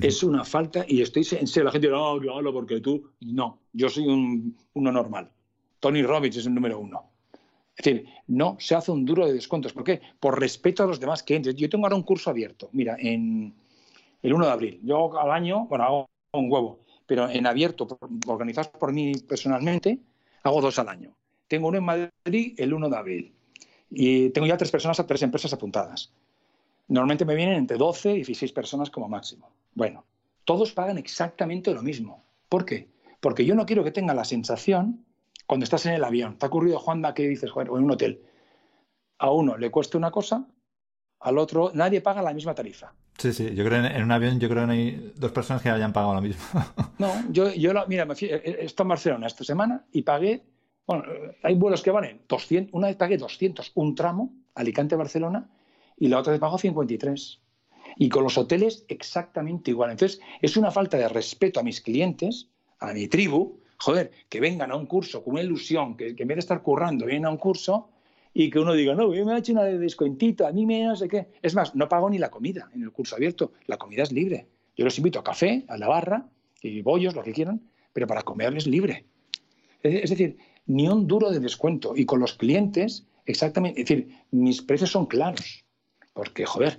Es una falta, y estoy en serio, la gente no, yo hablo porque tú. No, yo soy un, uno normal. Tony Robbins es el número uno. Es decir, no se hace un duro de descuentos. ¿Por qué? Por respeto a los demás clientes. Yo tengo ahora un curso abierto. Mira, en el 1 de abril. Yo al año, bueno, hago un huevo, pero en abierto, organizados por mí personalmente, hago dos al año. Tengo uno en Madrid el 1 de abril. Y tengo ya tres personas, tres empresas apuntadas. Normalmente me vienen entre 12 y 16 personas como máximo. Bueno, todos pagan exactamente lo mismo. ¿Por qué? Porque yo no quiero que tengan la sensación, cuando estás en el avión, te ha ocurrido, Juanda, que dices, joder, o en un hotel, a uno le cuesta una cosa, al otro, nadie paga la misma tarifa.
Sí, sí, yo creo en, en un avión, yo creo que no hay dos personas que hayan pagado lo mismo. (laughs)
No, yo, yo la- mira, me fui, he he estado en Barcelona esta semana y pagué, bueno, eh, hay vuelos que valen 200, una vez pagué 200, un tramo, Alicante-Barcelona, y la otra vez pago 53. Y con los hoteles exactamente igual. Entonces, es una falta de respeto a mis clientes, a mi tribu, joder, que vengan a un curso con una ilusión, que, que en vez de estar currando, vienen a un curso y que uno diga, no, yo me ha hecho una de descuentito, a mí me no sé qué. Es más, no pago ni la comida en el curso abierto, la comida es libre. Yo los invito a café, a la barra, y bollos, lo que quieran, pero para comer es libre. Es decir, ni un duro de descuento. Y con los clientes, exactamente, es decir, mis precios son claros. Porque, joder,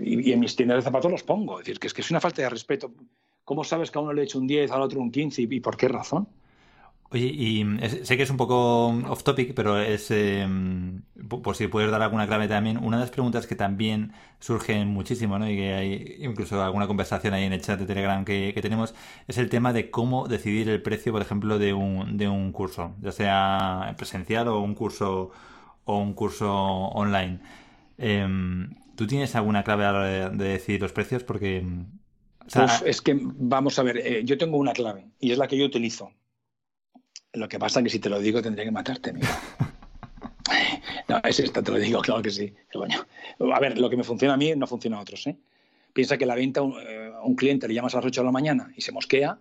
y, en mis tiendas de zapatos los pongo. Es decir, que es que es una falta de respeto. ¿Cómo sabes que a uno le he hecho un 10, al otro un 15 y por qué razón?
Oye, y sé que es un poco off topic, pero es em, por si puedes dar alguna clave también. Una de las preguntas que también surgen muchísimo, ¿no? Y que hay incluso alguna conversación ahí en el chat de Telegram que, tenemos, es el tema de cómo decidir el precio, por ejemplo, de un, de un curso, ya sea presencial o un curso o un curso online. Em, ¿Tú tienes alguna clave a la hora de, decidir los precios? Porque
es que vamos a ver, eh, yo tengo una clave y es la que yo utilizo. Lo que pasa es que si te lo digo tendría que matarte, amigo. (laughs) no, es esta, te lo digo, claro que sí. A ver, lo que me funciona a mí no funciona a otros. ¿eh? Piensa que la venta, eh, a un cliente le llamas a las 8 de la mañana y se mosquea,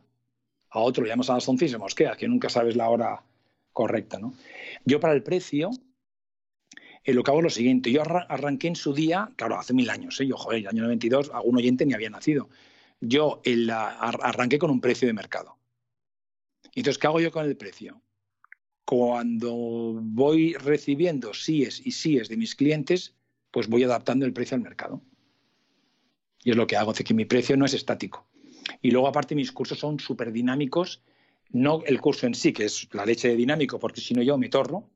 a otro le llamas a las 11 y se mosquea, que nunca sabes la hora correcta. ¿no? Yo para el precio, eh, lo que hago es lo siguiente. Yo arranqué en su día, claro, hace mil años, ¿eh? yo, joder, el año 92, algún oyente ni había nacido. Yo el, arranqué con un precio de mercado. Entonces, ¿qué hago yo con el precio? Cuando voy recibiendo síes y síes de mis clientes, pues voy adaptando el precio al mercado. Y es lo que hago, es que mi precio no es estático. Y luego, aparte, mis cursos son súper dinámicos, no el curso en sí, que es la leche de dinámico, porque si no yo me torro,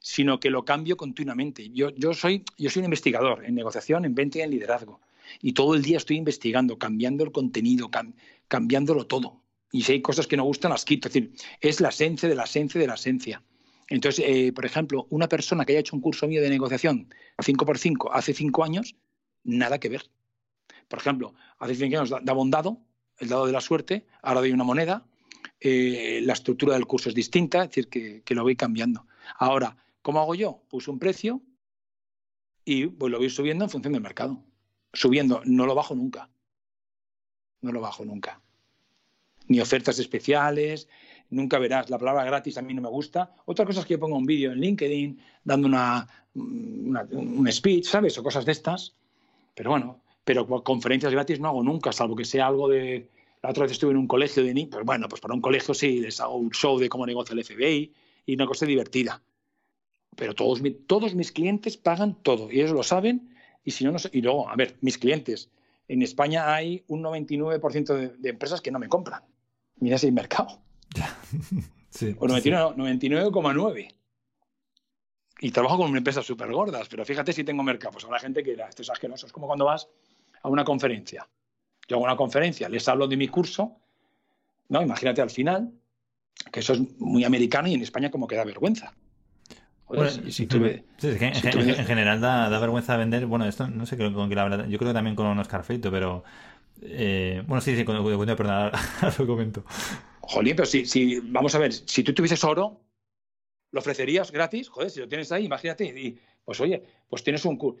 sino que lo cambio continuamente. Yo, soy, yo soy un investigador en negociación, en venta y en liderazgo. Y todo el día estoy investigando, cambiando el contenido, cambiándolo todo y si hay cosas que no gustan, las quito. Es decir, es la esencia de la esencia de la esencia. Entonces, eh, por ejemplo, una persona que haya hecho un curso mío de negociación 5x5 hace 5 años, nada que ver. Por ejemplo, hace 5 años daba un dado, el dado de la suerte, ahora doy una moneda, eh, la estructura del curso es distinta, es decir, que, que, lo voy cambiando. Ahora, ¿cómo hago yo? Puse un precio y pues, lo voy subiendo en función del mercado. Subiendo, no lo bajo nunca. No lo bajo nunca ni ofertas especiales, nunca verás. La palabra gratis a mí no me gusta. Otra cosa es que yo ponga un vídeo en LinkedIn dando una, un speech, ¿sabes? O cosas de estas. Pero bueno, pero conferencias gratis no hago nunca, salvo que sea algo de... La otra vez estuve en un colegio de niños, pues bueno, pues para un colegio sí, les hago un show de cómo negocia el FBI y una cosa divertida. Pero todos, todos mis clientes pagan todo y ellos lo saben y si no, no Y luego, a ver, mis clientes, en España hay un 99% de empresas que no me compran mira ese mercado. (laughs) sí, o 99,9. y trabajo con empresas súper gordas, pero fíjate si tengo mercado. Pues habrá gente que dirá, esto es asqueroso. Es como cuando vas a una conferencia. Yo hago una conferencia, les hablo de mi curso, ¿no? Imagínate al final, que eso es muy americano y en España como que da vergüenza.
en, general da, vergüenza vender. Bueno, esto no sé con qué la verdad. Yo creo que también con un Oscar Feito, pero eh, bueno, sí, sí, cuando, cuando perdón, (laughs) lo comento.
Jolín, pero si, vamos a ver, si tú tuvieses oro, ¿lo ofrecerías gratis? Joder, si lo tienes ahí, imagínate. Y, pues oye, pues tienes un curso.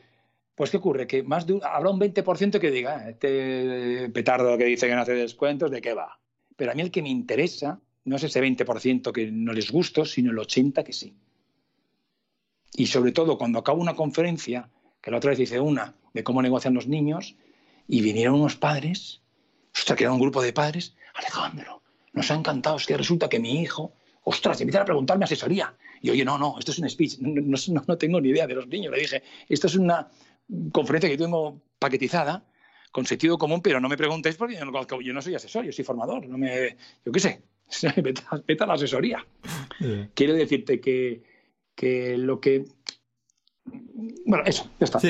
Pues ¿qué ocurre? Que más de habrá un 20% que diga, ah, este petardo que dice que no hace descuentos, ¿de qué va? Pero a mí el que me interesa no es ese 20% que no les gusta, sino el 80% que sí. Y sobre todo cuando acabo una conferencia, que la otra vez hice una de cómo negocian los niños, y vinieron unos padres, ostras, que era un grupo de padres, Alejandro, nos ha encantado, es que resulta que mi hijo, ostras, empiezan a preguntarme asesoría. Y oye, no, no, esto es un speech, no, no, tengo ni idea de los niños. Le dije, esto es una conferencia que tengo paquetizada, con sentido común, pero no me preguntéis porque yo no, soy asesor, yo soy formador, no me, yo qué sé, (laughs) vete a la asesoría. Quiero decirte que, que lo que bueno, eso, ya está.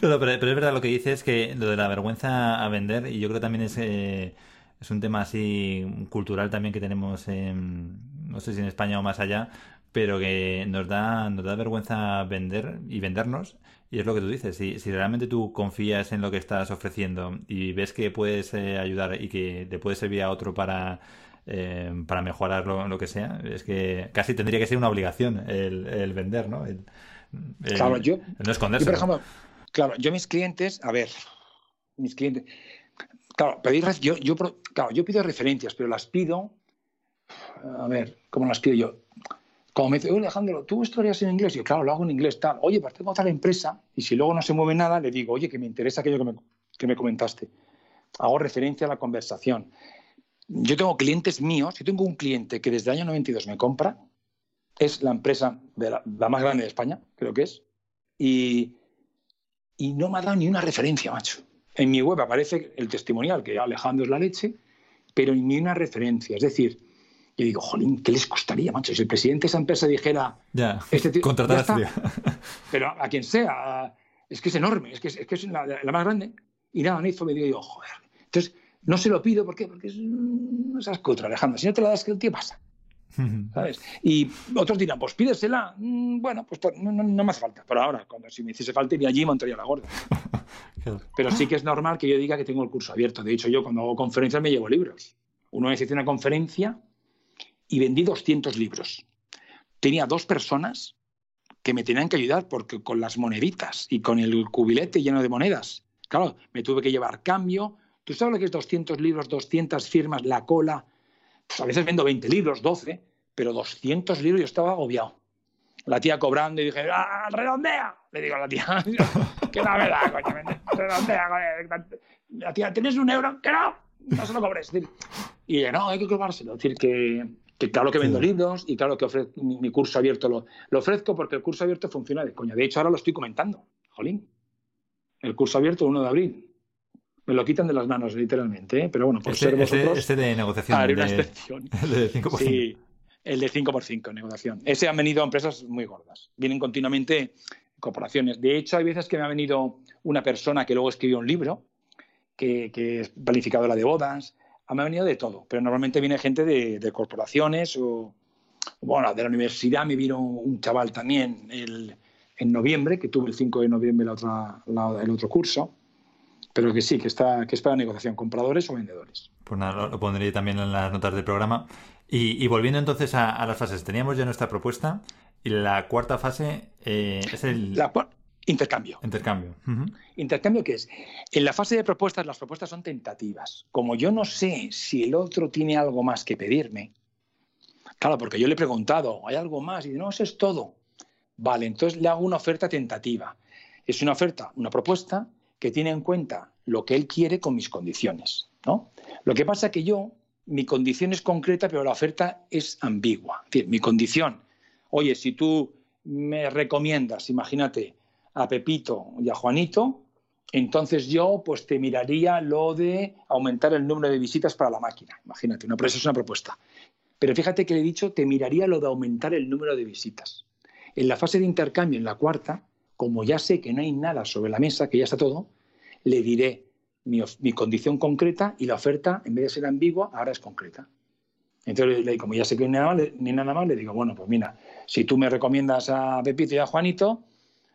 Pero, es verdad lo que dices, que lo de la vergüenza a vender, y yo creo también es, eh, es un tema así cultural también que tenemos, en, no sé si en España o más allá, pero que nos da, nos da vergüenza vender y vendernos. Y es lo que tú dices, si, si realmente tú confías en lo que estás ofreciendo y ves que puedes eh, ayudar y que te puede servir a otro para, eh, para mejorar lo, que sea, es que casi tendría que ser una obligación el, el vender, ¿no? El,
claro, yo, no esconderse. Yo, por ejemplo, claro, yo mis clientes, a ver, mis clientes, claro, pedir, yo, yo, claro, yo pido referencias, pero las pido, a ver, ¿cómo las pido yo? Como me dice, oye Alejandro, ¿tú harías en inglés? Y yo, claro, lo hago en inglés, tal. Oye, pues tengo otra empresa y si luego no se mueve nada, le digo, oye, que me interesa aquello que me, que me comentaste. Hago referencia a la conversación. Yo tengo clientes míos, yo tengo un cliente que desde el año 92 me compra, es la empresa de la, la más grande de España, creo que es, y, y no me ha dado ni una referencia, macho. En mi web aparece el testimonial, que Alejandro es la leche, pero ni una referencia. Es decir, yo digo, jolín, ¿qué les costaría, macho? Si el presidente de esa empresa dijera...
Ya,
este tío-
contratar
ya
a
está. Pero a quien sea, es que es enorme, es que es, es, que es la, la más grande. Y nada, me hizo, me digo joder. Entonces, no se lo pido, ¿por qué? Porque es, no seas cutre, Alejandro. Si no te la das, que el tío pasa, ¿sabes? Y otros dirán, pues pídesela. Mm, Bueno, pues no, no- no me hace falta. Pero ahora, cuando si me hiciese falta, iría allí y montaría la gorda. (laughs) Pero sí que es normal que yo diga que tengo el curso abierto. De hecho, yo cuando hago conferencias me llevo libros. Una vez hice una conferencia y vendí 200 libros. Tenía dos personas que me tenían que ayudar porque con las moneditas y con el cubilete lleno de monedas. Claro, me tuve que llevar cambio. ¿Tú sabes lo que es 200 libros, 200 firmas, la cola? Pues a veces vendo 20 libros, 12, pero 200 libros yo estaba agobiado. La tía cobrando y dije, ¡ah, redondea! Le digo a la tía, (laughs) que no me da, coño, redondea, coño. La tía, ¿tienes un euro? Que no, no se lo cobres. Y ella, no, hay que cobrárselo. Es decir, que, que claro que vendo
Sí.
libros y claro que ofrezco, mi, mi curso abierto lo, lo ofrezco porque el curso abierto funciona de coña. De hecho, ahora lo estoy comentando. Jolín. El curso abierto, el 1 de abril. Me lo quitan de las manos, literalmente. ¿eh? Pero bueno, por
Este,
ser
este-
vosotros,
este de negociación.
haré
el
una
de,
excepción. (laughs)
el de 5%.
Sí, el de 5x5 en negociación. Ese han venido empresas muy gordas. Vienen continuamente corporaciones. De hecho, hay veces que me ha venido una persona que luego escribió un libro, que, que es planificadora de bodas. Ah, Me ha venido de todo, pero normalmente viene gente de, de corporaciones o, bueno, de la universidad. Me vino un chaval también el- en noviembre, que tuve el 5 de noviembre la otra, la- el otro curso, pero que sí, que, está, que es para negociación, compradores o vendedores.
Pues nada, lo, pondré también en las notas del programa. Y, y volviendo entonces a, a las fases, teníamos ya nuestra propuesta y la cuarta fase eh, es el
La, intercambio.
intercambio.
¿Intercambio qué es? En la fase de propuestas, las propuestas son tentativas. Como yo no sé si el otro tiene algo más que pedirme, claro, porque yo le he preguntado, ¿hay algo más? Y dice, no, eso es todo. Vale, entonces le hago una oferta tentativa. Es una oferta, una propuesta que tiene en cuenta lo que él quiere con mis condiciones. ¿no? Lo que pasa es que yo, mi condición es concreta, pero la oferta es ambigua. Es decir, mi condición, oye, si tú me recomiendas, imagínate, a Pepito y a Juanito, entonces yo pues te miraría lo de aumentar el número de visitas para la máquina. Imagínate, una, eso es una propuesta. Pero fíjate que le he dicho, te miraría lo de aumentar el número de visitas. En la fase de intercambio, en la cuarta, como ya sé que no hay nada sobre la mesa, que ya está todo, le diré mi, condición concreta y la oferta, en vez de ser ambigua, ahora es concreta. Entonces, como ya sé que no hay nada, más, ni nada más, le digo, bueno, pues mira, si tú me recomiendas a Pepito y a Juanito,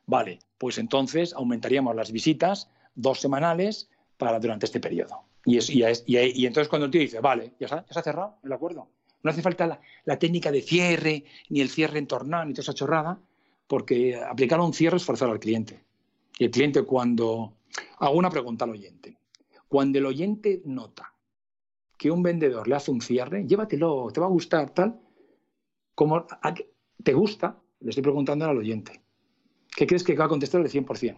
vale, pues entonces aumentaríamos las visitas dos semanales para durante este periodo. Y entonces cuando el tío dice, vale, ya está, ya se ha cerrado el acuerdo. No hace falta la, la técnica de cierre, ni el cierre entornado, ni toda esa chorrada, porque aplicar un cierre es forzar al cliente. Y el cliente cuando... Hago una pregunta al oyente. Cuando el oyente nota que un vendedor le hace un cierre, llévatelo, te va a gustar, tal. Como a- te gusta, le estoy preguntando al oyente. ¿Qué crees que va a contestar el 100%?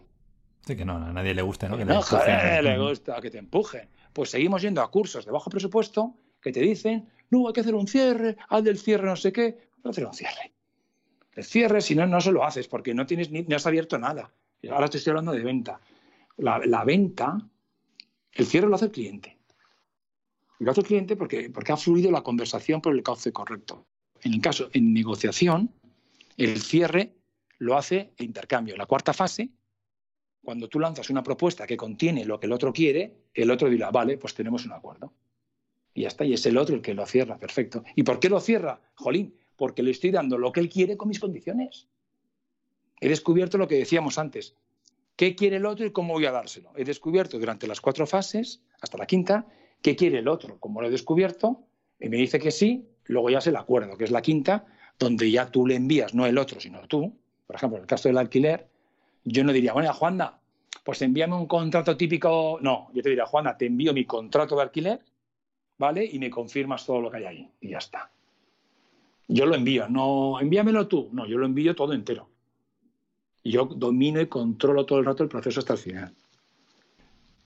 Sí, que no, a nadie le gusta, ¿no? Que le
No, joder, le gusta que te empujen. Pues seguimos yendo a cursos de bajo presupuesto que te dicen, no, hay que hacer un cierre, haz del cierre no sé qué. No hacer un cierre. El cierre, si no, no se lo haces porque no tienes ni, no has abierto nada. Ahora te estoy hablando de venta. La, la venta, el cierre lo hace el cliente. Lo hace el cliente porque, porque ha fluido la conversación por el cauce correcto. En el caso, en negociación, el cierre lo hace el intercambio. La cuarta fase, cuando tú lanzas una propuesta que contiene lo que el otro quiere, el otro dirá, vale, pues tenemos un acuerdo. Y ya está, y es el otro el que lo cierra, perfecto. ¿Y por qué lo cierra? Jolín, porque le estoy dando lo que él quiere con mis condiciones. He descubierto lo que decíamos antes. ¿Qué quiere el otro y cómo voy a dárselo? He descubierto durante las cuatro fases, hasta la quinta, qué quiere el otro, como lo he descubierto, y me dice que sí, luego ya es el acuerdo, que es la quinta, donde ya tú le envías, no el otro, sino tú. Por ejemplo, en el caso del alquiler, yo no diría, bueno, Juanda, pues envíame un contrato típico. No, yo te diría, Juanda, te envío mi contrato de alquiler, ¿vale? Y me confirmas todo lo que hay ahí. Y ya está. Yo lo envío, no, envíamelo tú. No, yo lo envío todo entero. Yo domino y controlo todo el rato el proceso hasta el final.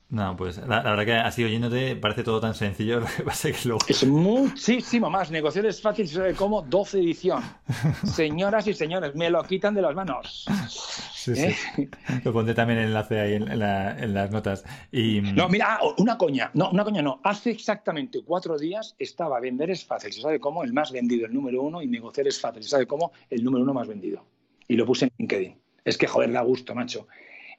No, pues la, la verdad que así oyéndote parece todo tan sencillo, (laughs) lo que pasa es que luego...
Es muchísimo más. Negociar es fácil, ¿sabe cómo? 12 edición. (laughs) Señoras y señores, me lo quitan de las manos.
Sí, sí.
¿Eh?
Lo pondré también el enlace ahí en, en la- en las notas. Y
No, mira, ah, una coña. No, una coña no. Hace exactamente cuatro días estaba Vender es fácil, ¿se sabe cómo? El más vendido, el número uno, y negociar es fácil, ¿se sabe cómo? El número uno más vendido. Y lo puse en LinkedIn. Es que, joder, da gusto, macho.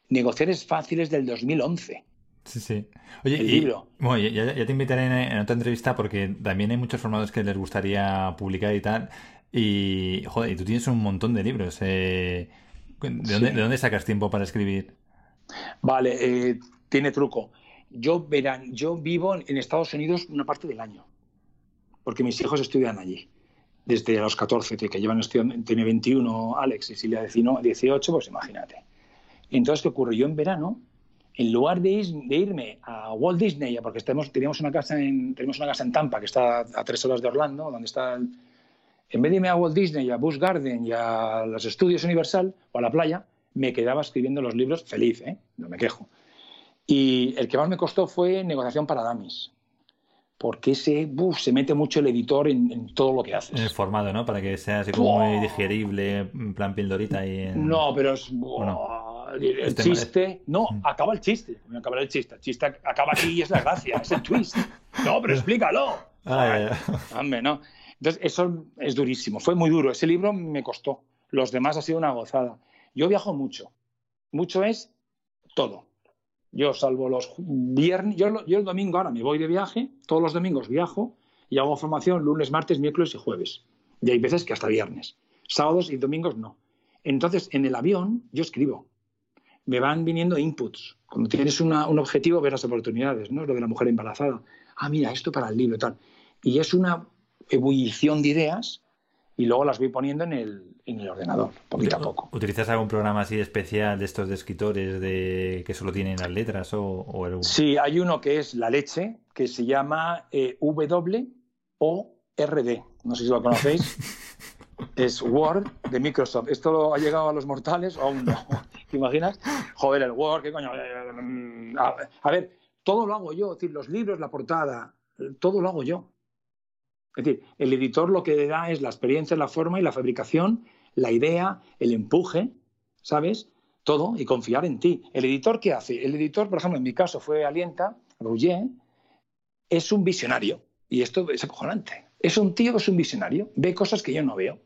Negociar es fácil es del 2011.
Sí, sí. Oye,
El
y-
libro.
bueno, ya, ya te invitaré en, en otra entrevista porque también hay muchos formatos que les gustaría publicar y tal. Y, joder, y tú tienes un montón de libros. eh, ¿de, dónde,
Sí.
¿De dónde sacas tiempo para escribir?
Vale, eh, tiene truco. Yo, verán, yo vivo en Estados Unidos una parte del año, porque mis hijos estudian allí, desde los 14, que llevan estudiando, tiene 21 Alex y Silvia 19 18, pues imagínate. Entonces, ¿qué ocurre? Yo en verano, en lugar de, ir- de irme a Walt Disney, porque estamos, teníamos, una casa en, tenemos una casa en Tampa, que está a tres horas de Orlando, donde está el- en vez de irme a Walt Disney, a Busch Garden y a los estudios Universal o a la playa, me quedaba escribiendo los libros feliz, ¿eh? no me quejo. Y el que más me costó fue Negociación para Damis, porque ese, buf, se mete mucho el editor en, en todo lo que haces.
En el formato, ¿no? Para que sea así como muy
¡Buah!
digerible, en plan pildorita y en...
No, pero es.
Bueno,
el
este
chiste. No,
Mm.
acaba el chiste. No acaba el chiste. El chiste acaba aquí y es la gracia, es el twist. No, pero explícalo.
Ah.
Hombre, no. Entonces, eso es durísimo. Fue muy duro. Ese libro me costó. Los demás ha sido una gozada. Yo viajo mucho. Mucho es todo. Yo, salvo los viernes, yo, yo el domingo ahora me voy de viaje, todos los domingos viajo y hago formación lunes, martes, miércoles y jueves. Y hay veces que hasta viernes. Sábados y domingos no. Entonces, en el avión yo escribo. Me van viniendo inputs. Cuando tienes una- un objetivo, ver las oportunidades, ¿no? Lo de la mujer embarazada. Ah, mira, esto para el libro y tal. Y es una ebullición de ideas y luego las voy poniendo en el, en el ordenador, poquito a poco.
¿Utilizas algún programa así especial de estos de escritores de que solo tienen las letras o, o el-
Sí, hay uno que es la leche, que se llama eh, W-O-R-D. No sé si lo conocéis. (laughs) es Word de Microsoft. ¿Esto lo ha llegado a los mortales o aún no? (laughs) ¿Te imaginas? Joder, el Word, ¿qué coño? Eh, A, ver, todo lo hago yo. Es decir, los libros, la portada, todo lo hago yo. Es decir, el editor lo que da es la experiencia, la forma y la fabricación, la idea, el empuje, ¿sabes? Todo y confiar en ti. ¿El editor qué hace? El editor, por ejemplo, en mi caso fue Alienta, Rouget, es un visionario. Y esto es acojonante. Es un tío que es un visionario, ve cosas que yo no veo.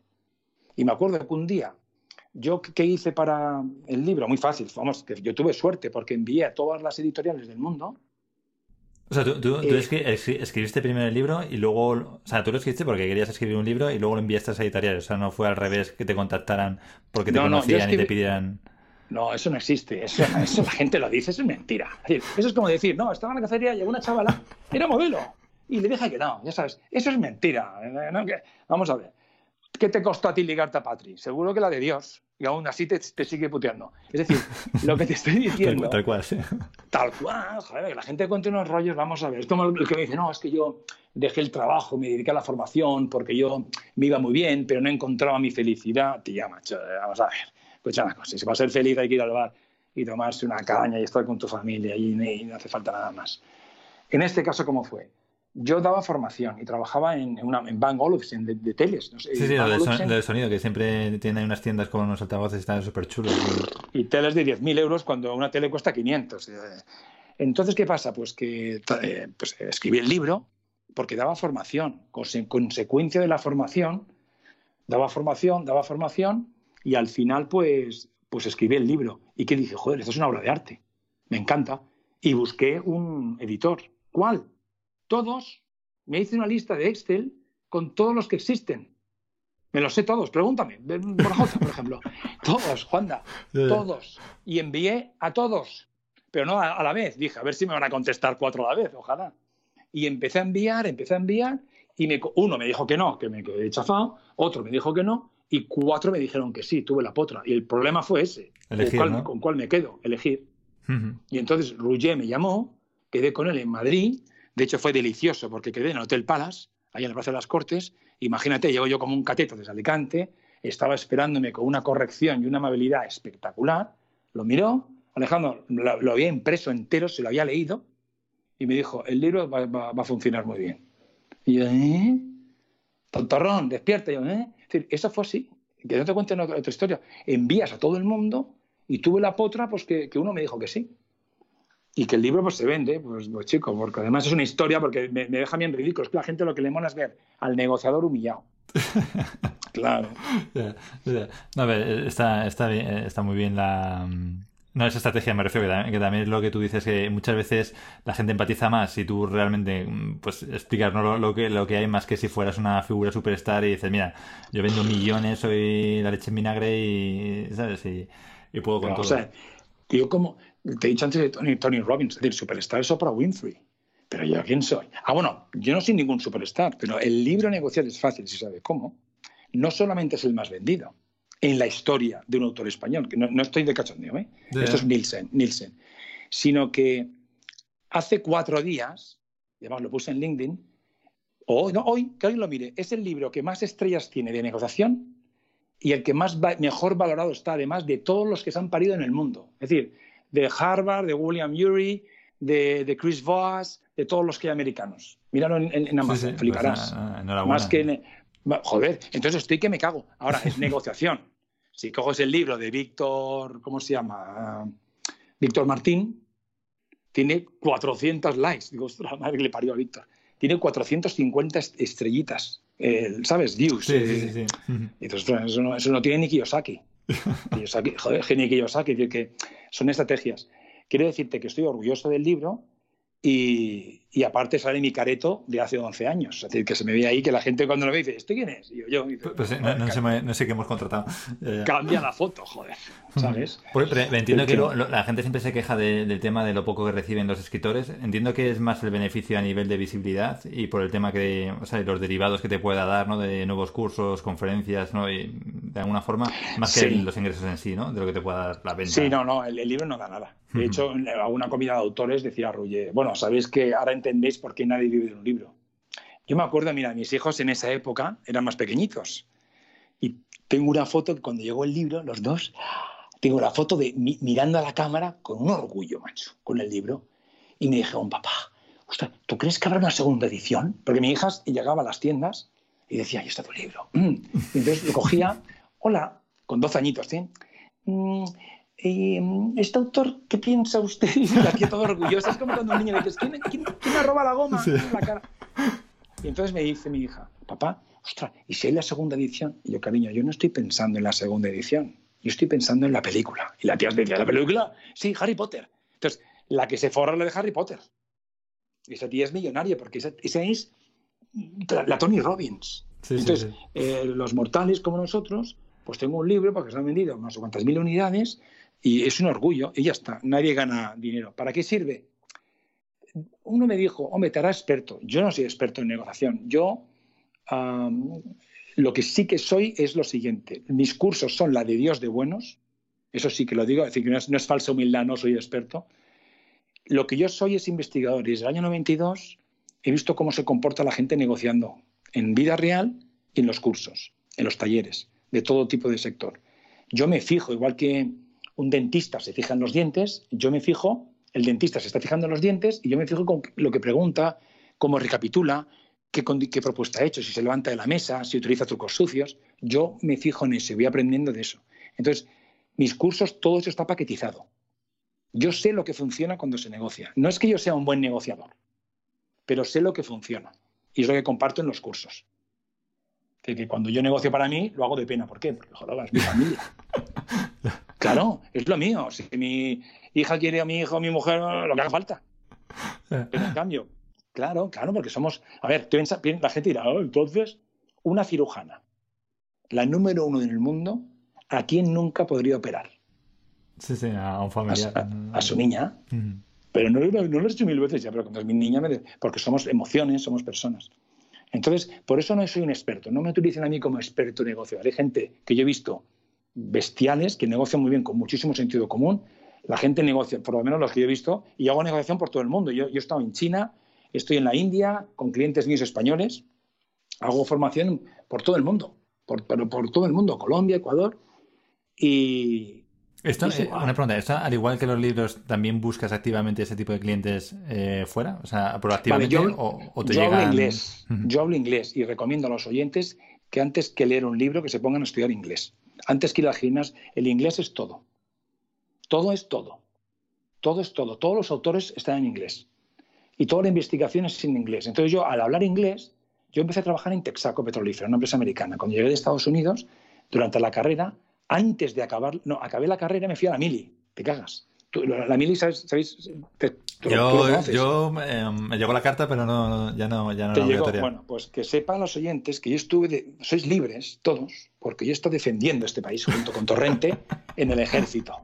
Y me acuerdo que un día, yo qué hice para el libro, muy fácil, vamos, que yo tuve suerte porque envié a todas las editoriales del mundo.
O sea, tú, tú- tú
Eh,
escri- escribiste primero el libro y luego... O sea, tú lo escribiste porque querías escribir un libro y luego lo enviaste a las editoriales. O sea, no fue al revés que te contactaran porque te
No, no,
conocían y te pidieran...
No, eso no existe. Eso, eso la gente lo dice, eso es mentira. Eso es como decir, no, estaba en la cacería, llegó una chavala, era modelo, y le dije que no, ya sabes. Eso es mentira. eh, ¿no? Vamos a ver. ¿Qué te costó a ti ligarte a Patri? Seguro que la de Dios. Y aún así te, te sigue puteando. Es decir, (laughs) lo que te estoy diciendo.
tal cual, sí.
Tal cual, joder, que la gente cuente unos rollos, vamos a ver. Es como el que me dice, no, es que yo dejé el trabajo, me dediqué a la formación porque yo me iba muy bien, pero no encontraba mi felicidad. Tía, macho, vamos a ver. Escucha una cosa, si para ser feliz hay que ir al bar y tomarse una caña y estar con tu familia y, y no hace falta nada más. En este caso, ¿cómo fue? Yo daba formación y trabajaba en, en, una, en Bang Olufsen de, de teles. No sé,
Sí, sí, lo del, son-
Olufsen,
lo del sonido, que siempre tiene unas tiendas con unos altavoces están súper chulos.
y teles de 10.000 euros cuando una tele cuesta 500. Eh, Entonces, ¿qué pasa? Pues que eh, pues, eh, escribí el libro porque daba formación. Conse- consecuencia de la formación, daba formación, daba formación y al final, pues, pues escribí el libro. ¿Y qué dije? Joder, esto es una obra de arte. Me encanta. Y busqué un editor. ¿Cuál? Todos. Me hice una lista de Excel con todos los que existen. Me los sé todos, pregúntame. Por ejemplo. (laughs) Todos, Juanda. Todos. Y envié a todos. Pero no a, a la vez. Dije, a ver si me van a contestar cuatro a la vez, ojalá. Y empecé a enviar, empecé a enviar. Y me, uno me dijo que no, que me quedé chafado. Otro me dijo que no. Y cuatro me dijeron que sí, tuve la potra. Y el problema fue ese.
Elegir,
¿Con cuál,
¿no?
con cuál me quedo? Elegir.
Ujú.
Y entonces Rouget me llamó, quedé con él en Madrid. De hecho, fue delicioso porque quedé en el Hotel Palace, ahí en el Plaza de las Cortes. Imagínate, llego yo como un cateto desde Alicante, estaba esperándome con una corrección y una amabilidad espectacular. Lo miró, Alejandro lo, había impreso entero, se lo había leído, y me dijo, el libro va, a funcionar muy bien. Y yo, ¿eh? Tontorrón, despierta. Y yo, ¿eh? Eso fue así. Que no te cuenten otra, otra historia. Envías a todo el mundo y tuve la potra pues que, que uno me dijo que sí. Y que el libro pues se vende, pues, pues chico, porque además es una historia porque me, me deja bien ridículo. Es que la gente lo que le mola es ver al negociador humillado. (laughs) claro.
Ya, ya. No, a ver, está, está, bien- está muy bien la... mm, No es estrategia, me refiero, que también, que también es lo que tú dices, que muchas veces la gente empatiza más si tú realmente mm, pues explicas ¿no? lo, lo que, lo que hay más que si fueras una figura superstar y dices, mira, yo vendo millones, soy la leche en vinagre y, ¿sabes? Y, y puedo con
Pero,
todo.
o sea, yo como te he dicho antes de Tony, Tony Robbins, es decir, superstar es Oprah Winfrey. Pero yo, ¿quién soy? Ah, bueno, yo no soy ningún superstar, pero el libro negociar es fácil si sabe cómo. No solamente es el más vendido en la historia de un autor español, que no, no estoy de cachondeo, ¿eh? Esto es Nielsen, Nielsen. Sino que hace cuatro días, y además lo puse en LinkedIn, o hoy, no, hoy, que alguien lo mire, es el libro que más estrellas tiene de negociación y el que más va- mejor valorado está, además de todos los que se han parido en el mundo. Es decir, de Harvard, de William Ury, de, de Chris Voss, de todos los que hay americanos. Míralo en, en- en
Sí,
Amazon,
sí, pues
fliparás.
enhorabuena.
Más que en- Joder, entonces estoy que me cago. Ahora, es (laughs) negociación. Si coges el libro de Víctor, ¿cómo se llama? Víctor Martín, tiene 400 likes. Digo, ostras, la madre que le parió a Víctor. Tiene 450 est- estrellitas, eh, ¿sabes? Views.
Sí, sí, sí.
ostras, eso, no, eso no tiene ni Kiyosaki. (laughs) Kiyosaki joder, genio Kiyosaki. Que son estrategias. Quiero decirte que estoy orgulloso del libro y, y aparte sale mi careto de hace 11 años. Es decir, que se me ve ahí que la gente cuando lo ve dice, ¿este quién es? Y yo, yo. Y dice,
Pues, eh, no,
"Joder,
no sé, no sé qué hemos contratado.
Cambia la foto, joder. ¿Sabes?
Pues, pero entiendo que lo- lo- la gente siempre se queja de- del tema de lo poco que reciben los escritores. Entiendo que es más el beneficio a nivel de visibilidad y por el tema que, o sea, los derivados que te pueda dar, ¿no? De nuevos cursos, conferencias, ¿no? Y de alguna forma, más que
Sí.
los ingresos en sí, ¿no? De lo que te pueda dar la venta.
Sí, no, no, el, el libro no da nada. De hecho, en alguna comida de autores decía Rulle, bueno, sabéis que ahora entendéis por qué nadie vive de un libro. Yo me acuerdo, mira, mis hijos en esa época eran más pequeñitos. Y tengo una foto que cuando llegó el libro, los dos, tengo la foto de mi- mirando a la cámara con un orgullo, macho, con el libro. Y me dijeron, papá, ostras, ¿tú crees que habrá una segunda edición? Porque mi hija llegaba a las tiendas y decía, ahí está tu libro. Mm. (clears throat) Y entonces lo cogía, hola, con 12 añitos, ¿sí? Eh, este autor, ¿qué piensa usted? (laughs) Y tía todo orgullosa. Es como cuando un niño le dices, ¿quién, quién, quién me roba la goma en la cara? Y entonces me dice mi hija, papá, ostras, ¿y si hay la segunda edición? Y yo, cariño, yo no estoy pensando en la segunda edición. Yo estoy pensando en la película. Y la tía decía, ¿la película? Sí, Harry Potter. Entonces, la que se forra la de Harry Potter. Y esa tía es millonaria, porque esa, esa es la, Tony Robbins.
Sí, sí,
Entonces,
sí.
eh, los mortales como nosotros, pues tengo un libro porque se han vendido no sé cuántas mil unidades y es un orgullo y ya está, nadie gana dinero. ¿Para qué sirve? Uno me dijo, hombre, te hará experto. Yo no soy experto en negociación. Yo lo que sí que soy es lo siguiente. Mis cursos son la de Dios de buenos. Eso sí que lo digo, es decir, que no es, no es falsa humildad, no soy experto. Lo que yo soy es investigador y desde el año 92 he visto cómo se comporta la gente negociando en vida real y en los cursos, en los talleres, de todo tipo de sector. Yo me fijo, igual que un dentista se fija en los dientes, yo me fijo, el dentista se está fijando en los dientes y yo me fijo con lo que pregunta, cómo recapitula, qué, propuesta ha hecho, si se levanta de la mesa, si utiliza trucos sucios. Yo me fijo en eso y voy aprendiendo de eso. Entonces, mis cursos, todo eso está paquetizado. Yo sé lo que funciona cuando se negocia. No es que yo sea un buen negociador, pero sé lo que funciona. Y es lo que comparto en los cursos. Que, que cuando yo negocio para mí, lo hago de pena. ¿Por qué? Porque, joder, es mi familia. (laughs) Claro, es lo mío. Si mi hija quiere a mi hijo a mi mujer, lo que haga falta. Pero en (laughs) cambio, claro, claro, porque somos. A ver, piensa, piensa- la gente dirá, "Oh, entonces, una cirujana, la número uno en el mundo, ¿a quién nunca podría operar?
Sí, sí, a un familiar.
a- a su niña. Pero no, lo- no lo he hecho mil veces ya, pero cuando es mi niña, me- porque somos emociones, somos personas. Entonces, por eso no soy un experto. No me utilicen a mí como experto negociador. Hay gente que yo he visto bestiales que negocian muy bien con muchísimo sentido común. La gente negocia, por lo menos los que yo he visto, y yo hago negociación por todo el mundo. Yo, yo he estado en China, estoy en la India con clientes míos españoles Hago formación por todo el mundo, por, pero por todo el mundo, Colombia, Ecuador. Y,
Esto,
y sí,
eh, una pregunta, ¿esto, al igual que los libros, también buscas activamente ese tipo de clientes eh, fuera? O sea,
Vale,
proactivamente
yo,
o, o te
yo hablo inglés. Yo hablo inglés y recomiendo a los oyentes que antes que leer un libro que se pongan a estudiar inglés. Antes que ir gimnasio, el inglés es todo. Todo es todo. Todo es todo. Todos los autores están en inglés. Y toda la investigación es en inglés. Entonces yo, al hablar inglés, yo empecé a trabajar en Texaco Petrolífero, una empresa americana. Cuando llegué de Estados Unidos, durante la carrera, antes de acabar, no, acabé la carrera, me fui a la Mili. Te cagas. Tú- la, Mili, ¿sabes? ¿sabéis? Te- tú- tú lo
Yo,
conoces.
yo eh, me llegó la carta, pero no, ya no, ya no
Te llegó- bueno, pues que sepan los oyentes que yo estuve, de- sois libres todos, porque yo estoy defendiendo este país junto con Torrente (laughs) en el ejército,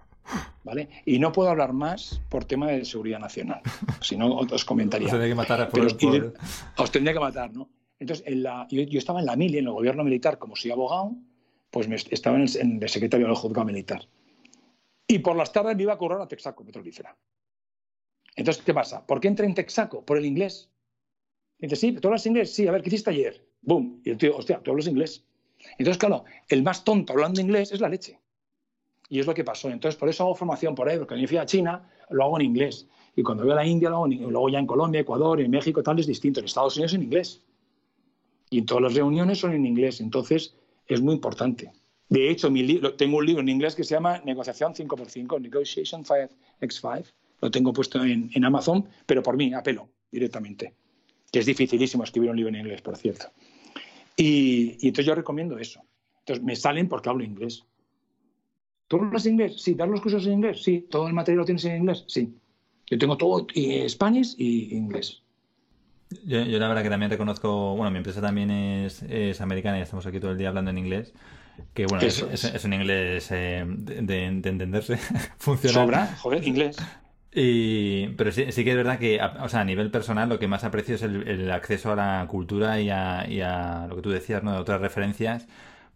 ¿vale? Y no puedo hablar más por tema de seguridad nacional, si no os comentaría.
Os tendría que matar por,
Pero-
por-
os tendría que matar, ¿no? Entonces, en la- yo, yo estaba en la mili, en el gobierno militar, como soy abogado, pues me, estaba en el, en el secretario del juzgado militar. Y por las tardes me iba a currar a Texaco Petrolífera. Entonces, ¿qué pasa? ¿Por qué entré en Texaco? Por el inglés. Y dice, sí, ¿tú hablas inglés? Sí, a ver, ¿qué hiciste ayer? ¡Bum! Y el tío, hostia, ¿tú hablas inglés? Entonces, claro, el más tonto hablando inglés es la leche. Y es lo que pasó. Entonces, por eso hago formación por ahí, porque cuando yo fui a China, lo hago en inglés. Y cuando voy a la India, lo hago en. Luego ya en Colombia, Ecuador, en México, tal, es distinto. En Estados Unidos en inglés. Y todas las reuniones son en inglés. Entonces, es muy importante. De hecho, mi tengo un libro en inglés que se llama Negociación 5x5, Negotiation 5x5. Lo tengo puesto en, en Amazon, pero por mí, a pelo, directamente. Que es dificilísimo escribir un libro en inglés, por cierto. Y, y entonces yo recomiendo eso. Entonces me salen porque hablo inglés. ¿Tú hablas inglés? Sí. ¿Das los cursos en inglés? Sí. ¿Todo el material lo tienes en inglés? Sí. Yo tengo todo en Spanish y inglés.
Yo, yo la verdad que también reconozco, bueno, mi empresa también es, es americana y estamos aquí todo el día hablando en inglés. Que bueno, es,
Eso
es- un inglés eh, de, de- de entenderse, (laughs) funcional.
Sobra, joder, inglés.
Y, pero sí, sí que es verdad que, a, o sea, a nivel personal, lo que más aprecio es el, el acceso a la cultura y a, y a lo que tú decías, ¿no? De otras referencias,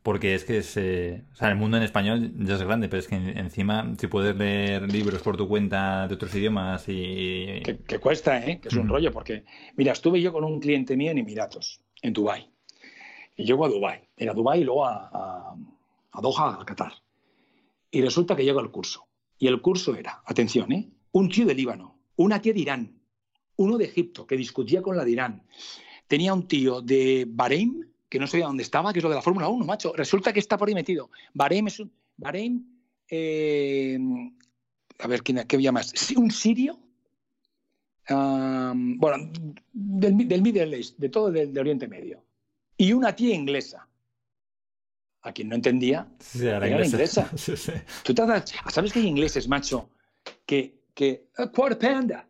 porque es que es, eh, o sea, el mundo en español ya es grande, pero es que en- encima, si puedes leer libros por tu cuenta de otros idiomas y...
Que, que cuesta, ¿eh? Que es un
Mm.
rollo, porque, mira, estuve yo con un cliente mío en Emiratos, en Dubái. Y llego a Dubái. Era Dubái y luego a, a, a Doha, a Qatar. Y resulta que llego al curso. Y el curso era, atención, ¿eh? Un tío de Líbano, una tía de Irán, uno de Egipto, que discutía con la de Irán. Tenía un tío de Bahrein, que no sabía dónde estaba, que es lo de la Fórmula 1, macho. Resulta que está por ahí metido. Bahrein es un... Bahrein... eh, a ver, ¿quién, ¿qué había más? Un sirio Am, bueno, del, del Middle East, de todo del, de Oriente Medio. Y una tía inglesa, a quien no entendía.
Sí,
Era la
inglesa. (laughs) Sí, sí.
¿Tú te das- ¿Sabes que hay ingleses, macho? Que, que "A quarter panda.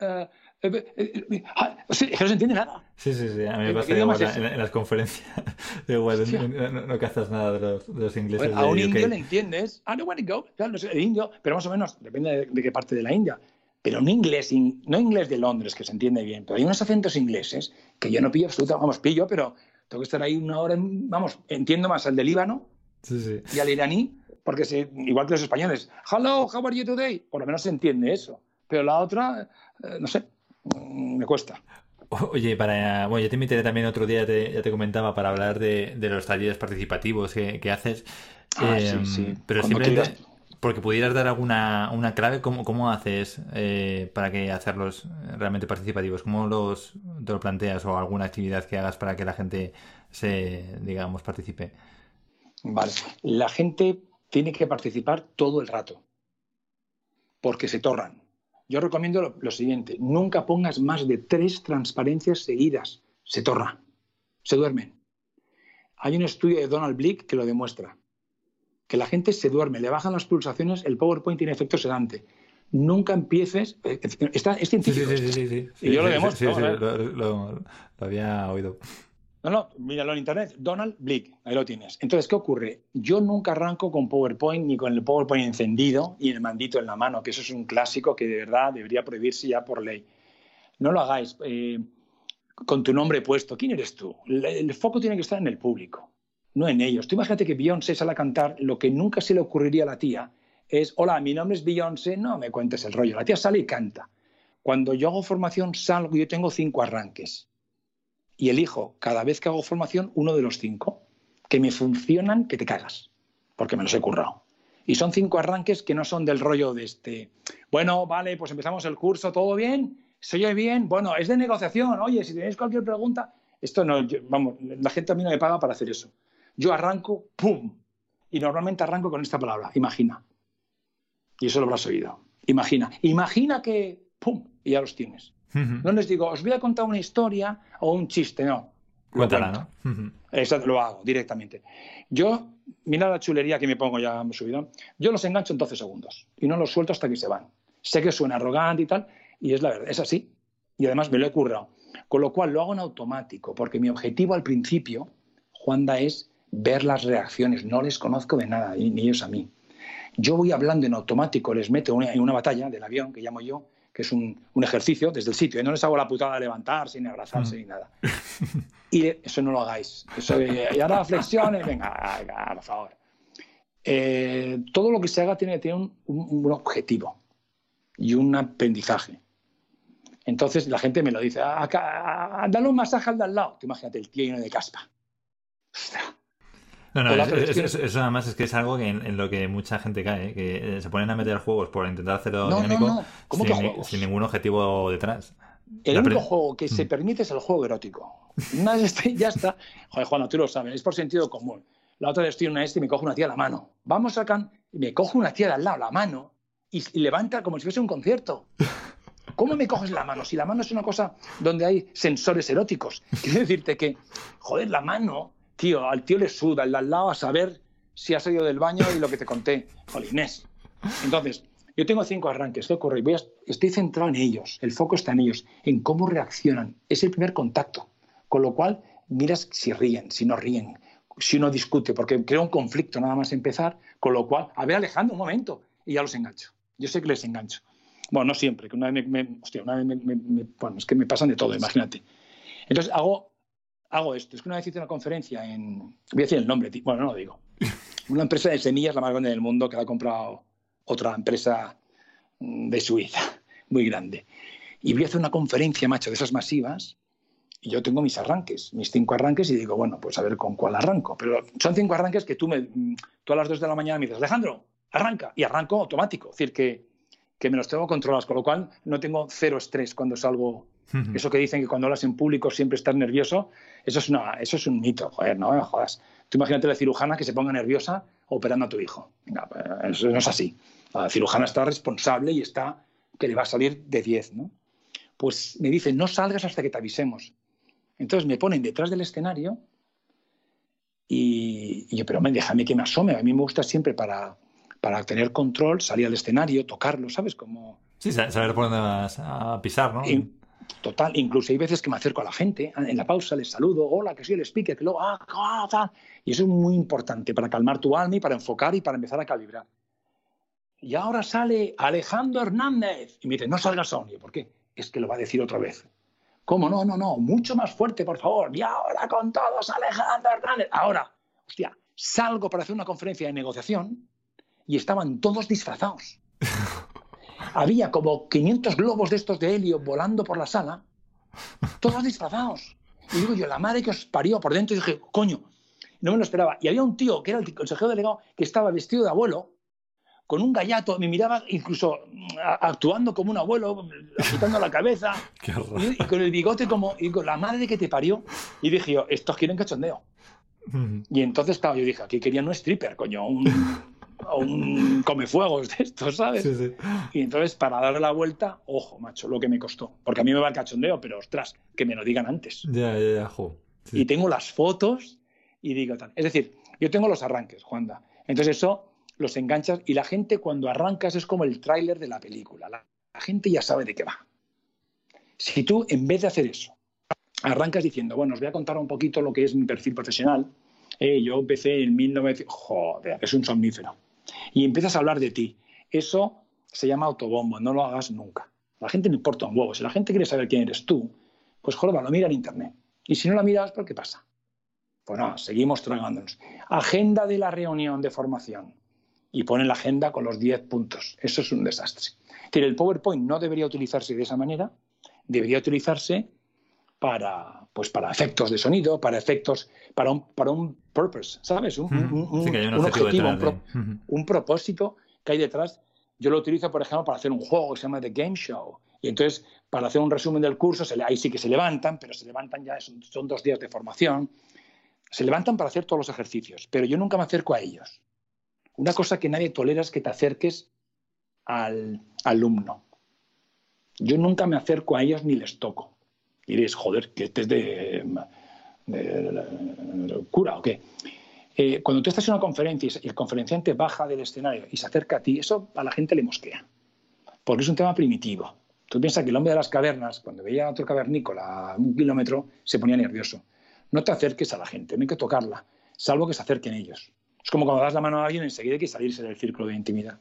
eh, eh, eh, ah, o sea, que no se entiende nada.
Sí, sí, sí. A mí me
¿Qué-
pasa igual en, en las conferencias. (laughs) Igual, no, no, no cazas nada de los, de los ingleses
Bueno, a un
UK.
indio le entiendes. I don't want to go. Claro, no sé, el indio, pero más o menos, depende de, de qué parte de la India. Pero un inglés, in- no inglés de Londres, que se entiende bien, pero hay unos acentos ingleses que yo no pillo absolutamente, vamos, pillo, pero tengo que estar ahí una hora, en- vamos, entiendo más al de Líbano
Sí, sí.
y al iraní, porque se, igual que los españoles, hello, how are you today? Por lo menos se entiende eso. Pero la otra, eh, no sé, mm, me cuesta.
Oye, para, bueno, yo te invitaré también otro día, te- ya te comentaba, para hablar de, de los talleres participativos que, que haces.
Ah, sí,
Em,
sí.
Pero
Cuando quieras.
Porque pudieras dar alguna una clave, ¿cómo, cómo haces eh, para que hacerlos realmente participativos? ¿Cómo los, te lo planteas o alguna actividad que hagas para que la gente se, digamos, participe?
Vale. La gente tiene que participar todo el rato, porque se torran. Yo recomiendo lo, lo siguiente, nunca pongas más de tres transparencias seguidas, se torra, se duermen. Hay un estudio de Donald Blick que lo demuestra, que la gente se duerme, le bajan las pulsaciones, el PowerPoint tiene efecto sedante. Nunca empieces, eh, está, es
sí,
científico.
sí, sí, sí, sí.
Y yo lo demuestro,
sí, sí,
¿eh?
lo, lo- lo había oído.
No, no, míralo en internet. Donald Blick, ahí lo tienes. Entonces, ¿qué ocurre? Yo nunca arranco con PowerPoint ni con el PowerPoint encendido y el mandito en la mano, que eso es un clásico que de verdad debería prohibirse ya por ley. No lo hagáis eh, con tu nombre puesto. ¿Quién eres tú? El, el foco tiene que estar en el público, no en ellos. Tú imagínate que Beyoncé sale a cantar, lo que nunca se le ocurriría a la tía es, hola, mi nombre es Beyoncé, no me cuentes el rollo. La tía sale y canta. Cuando yo hago formación salgo y yo tengo cinco arranques y elijo cada vez que hago formación uno de los cinco que me funcionan que te cagas, porque me los he currado. Y son cinco arranques que no son del rollo de este, bueno, vale, pues empezamos el curso, ¿todo bien? ¿Se bien? Bueno, es de negociación, oye, si tenéis cualquier pregunta, esto no, vamos, la gente a mí no me paga para hacer eso. Yo arranco, ¡pum! Y normalmente arranco con esta palabra, imagina. Y eso lo habrás oído. Imagina. Imagina que, ¡pum! Y ya los tienes. No les digo, os voy a contar una historia o un chiste, no. Lo
Cuéntala. ¿no?
Exacto, lo hago directamente. Yo, mira la chulería que me pongo ya me subido. Yo los engancho en 12 segundos y no los suelto hasta que se van. Sé que suena arrogante y tal, y es la verdad, es así. Y además me lo he currado. Con lo cual lo hago en automático, porque mi objetivo al principio, Juanda, es ver las reacciones. No les conozco de nada, ni ellos a mí. Yo voy hablando en automático, les meto en una batalla del avión, que llamo yo, que es un, un ejercicio desde el sitio. y No les hago la putada de levantarse, ni abrazarse, ni nada. Y eso no lo hagáis. Eso y ahora flexiones, venga, venga, por favor. Eh, todo lo que se haga tiene que tener un, un- un objetivo y un aprendizaje. Entonces la gente me lo dice, "Ah, acá, ah, dale un masaje al de al lado. Tú imagínate el tío lleno de caspa. Ostras.
No, no, es- eso además es que es algo que en, en lo que mucha gente cae, ¿eh? que eh, se ponen a meter juegos por intentar hacerlo
No,
dinámico
no. ¿Cómo
sin,
que
sin ningún objetivo detrás.
El
La
único
pre-
juego que se permite es el juego erótico. Una vez este, ya está. Joder, Juan, tú lo sabes, es por sentido común. La otra vez estoy en una este y me cojo una tía a la mano. Vamos acá y me cojo una tía de al lado, la mano, y, y levanta como si fuese un concierto. ¿Cómo me coges la mano? Si la mano es una cosa donde hay sensores eróticos. Quiero decirte que, joder, la mano, tío, al tío le suda, el de al lado a saber si has salido del baño y lo que te conté. Jolines. Entonces, yo tengo cinco arranques. ¿Qué ocurre? Voy a- estoy centrado en ellos. El foco está en ellos, en cómo reaccionan. Es el primer contacto. Con lo cual, miras si ríen, si no ríen, si uno discute, porque crea un conflicto nada más empezar. Con lo cual, a ver, Alejandro, un momento. Y ya los engancho. Yo sé que les engancho. Bueno, no siempre, que una vez me, me- hostia, una vez me- me- bueno, es que me pasan de todo, imagínate. Entonces hago, hago esto. Es que una vez hice una conferencia en, voy a decir el nombre, bueno, no lo digo. (laughs) Una empresa de semillas, la más grande del mundo, que la ha comprado otra empresa mm, de Suiza, (laughs) muy grande. Y voy a hacer una conferencia, macho, de esas masivas, y yo tengo mis arranques, mis cinco arranques, y digo, bueno, pues a ver con cuál arranco. Pero son cinco arranques que tú, me, mm, tú a las dos de la mañana me dices, Alejandro, arranca, y arranco automático. Es decir, que, que me los tengo controlados, con lo cual no tengo cero estrés cuando salgo. Eso que dicen que cuando hablas en público siempre estás nervioso, eso es, una, eso es un mito, joder, no me jodas. Tú imagínate la cirujana que se ponga nerviosa operando a tu hijo. Venga, pues, eso no es así. La cirujana está responsable y está que le va a salir de 10, ¿no? Pues me dicen, no salgas hasta que te avisemos. Entonces me ponen detrás del escenario y, y yo, pero hombre, déjame que me asome. A mí me gusta siempre para, para tener control, salir al escenario, tocarlo, ¿sabes? Como,
Sí, sa- saber por dónde vas a pisar, ¿no?
in- total, incluso hay veces que me acerco a la gente, en la pausa les saludo, hola, que soy el speaker, que luego, ah, ah, tal. Y eso es muy importante para calmar tu alma y para enfocar y para empezar a calibrar. Y ahora sale Alejandro Hernández. Y me dice, no salgas Sony. ¿Por qué? Es que lo va a decir otra vez. ¿Cómo? No, no, no. Mucho más fuerte, por favor. Y ahora con todos, Alejandro Hernández. Ahora, hostia, salgo para hacer una conferencia de negociación y estaban todos disfrazados. (laughs) Había como 500 globos de estos de helio volando por la sala, todos disfrazados. Y digo yo, la madre que os parió por dentro, y dije, coño, no me lo esperaba. Y había un tío que era el consejero delegado que estaba vestido de abuelo, con un gallato, me miraba incluso mm, a- actuando como un abuelo, agitando la cabeza, (laughs) y, y con el bigote como, y con la madre que te parió. Y dije yo, estos quieren cachondeo. Y entonces, claro, yo dije, aquí querían un stripper, coño, un, un comefuegos de estos, ¿sabes?
Sí, sí.
Y entonces, para darle la vuelta, ojo, macho, lo que me costó. Porque a mí me va el cachondeo, pero ostras, que me lo digan antes.
Ya, ya, ya, jo. Sí.
Y tengo las fotos y digo tal. Es decir, yo tengo los arranques, Juanda. Entonces, eso los enganchas y la gente cuando arrancas es como el tráiler de la película. La, la gente ya sabe de qué va. Si tú, en vez de hacer eso, arrancas diciendo, bueno, os voy a contar un poquito lo que es mi perfil profesional. Eh, yo empecé en 1900. Joder, es un somnífero. Y empiezas a hablar de ti. Eso se llama autobombo, no lo hagas nunca. La gente no importa un huevo. Si la gente quiere saber quién eres tú, pues joder, lo mira en internet. Y si no la miras, ¿por qué pasa? Pues nada, seguimos tragándonos. Agenda de la reunión de formación. Y ponen la agenda con los 10 puntos. Eso es un desastre. El PowerPoint no debería utilizarse de esa manera. Debería utilizarse para, pues para efectos de sonido, para efectos, para un, para un purpose, ¿sabes? Un, un- un-
Sí, que hay un objetivo
un,
detrás
pro-
de- Ujú.
un propósito que hay detrás. Yo lo utilizo, por ejemplo, para hacer un juego que se llama The Game Show. Y entonces, para hacer un resumen del curso, se ahí sí que se levantan, pero se levantan ya, son, son dos días de formación. Se levantan para hacer todos los ejercicios, pero yo nunca me acerco a ellos. Una cosa que nadie tolera es que te acerques al alumno. Yo nunca me acerco a ellos ni les toco. Y diréis, joder, que este es de, de- de- cura o qué. Eh, cuando tú estás en una conferencia y el conferenciante baja del escenario y se acerca a ti, eso a la gente le mosquea. Porque es un tema primitivo. Tú piensas que el hombre de las cavernas, cuando veía a otro cavernícola a un kilómetro, se ponía nervioso. No te acerques a la gente, no hay que tocarla, salvo que se acerquen ellos. Es como cuando das la mano a alguien, enseguida hay que salirse del círculo de intimidad.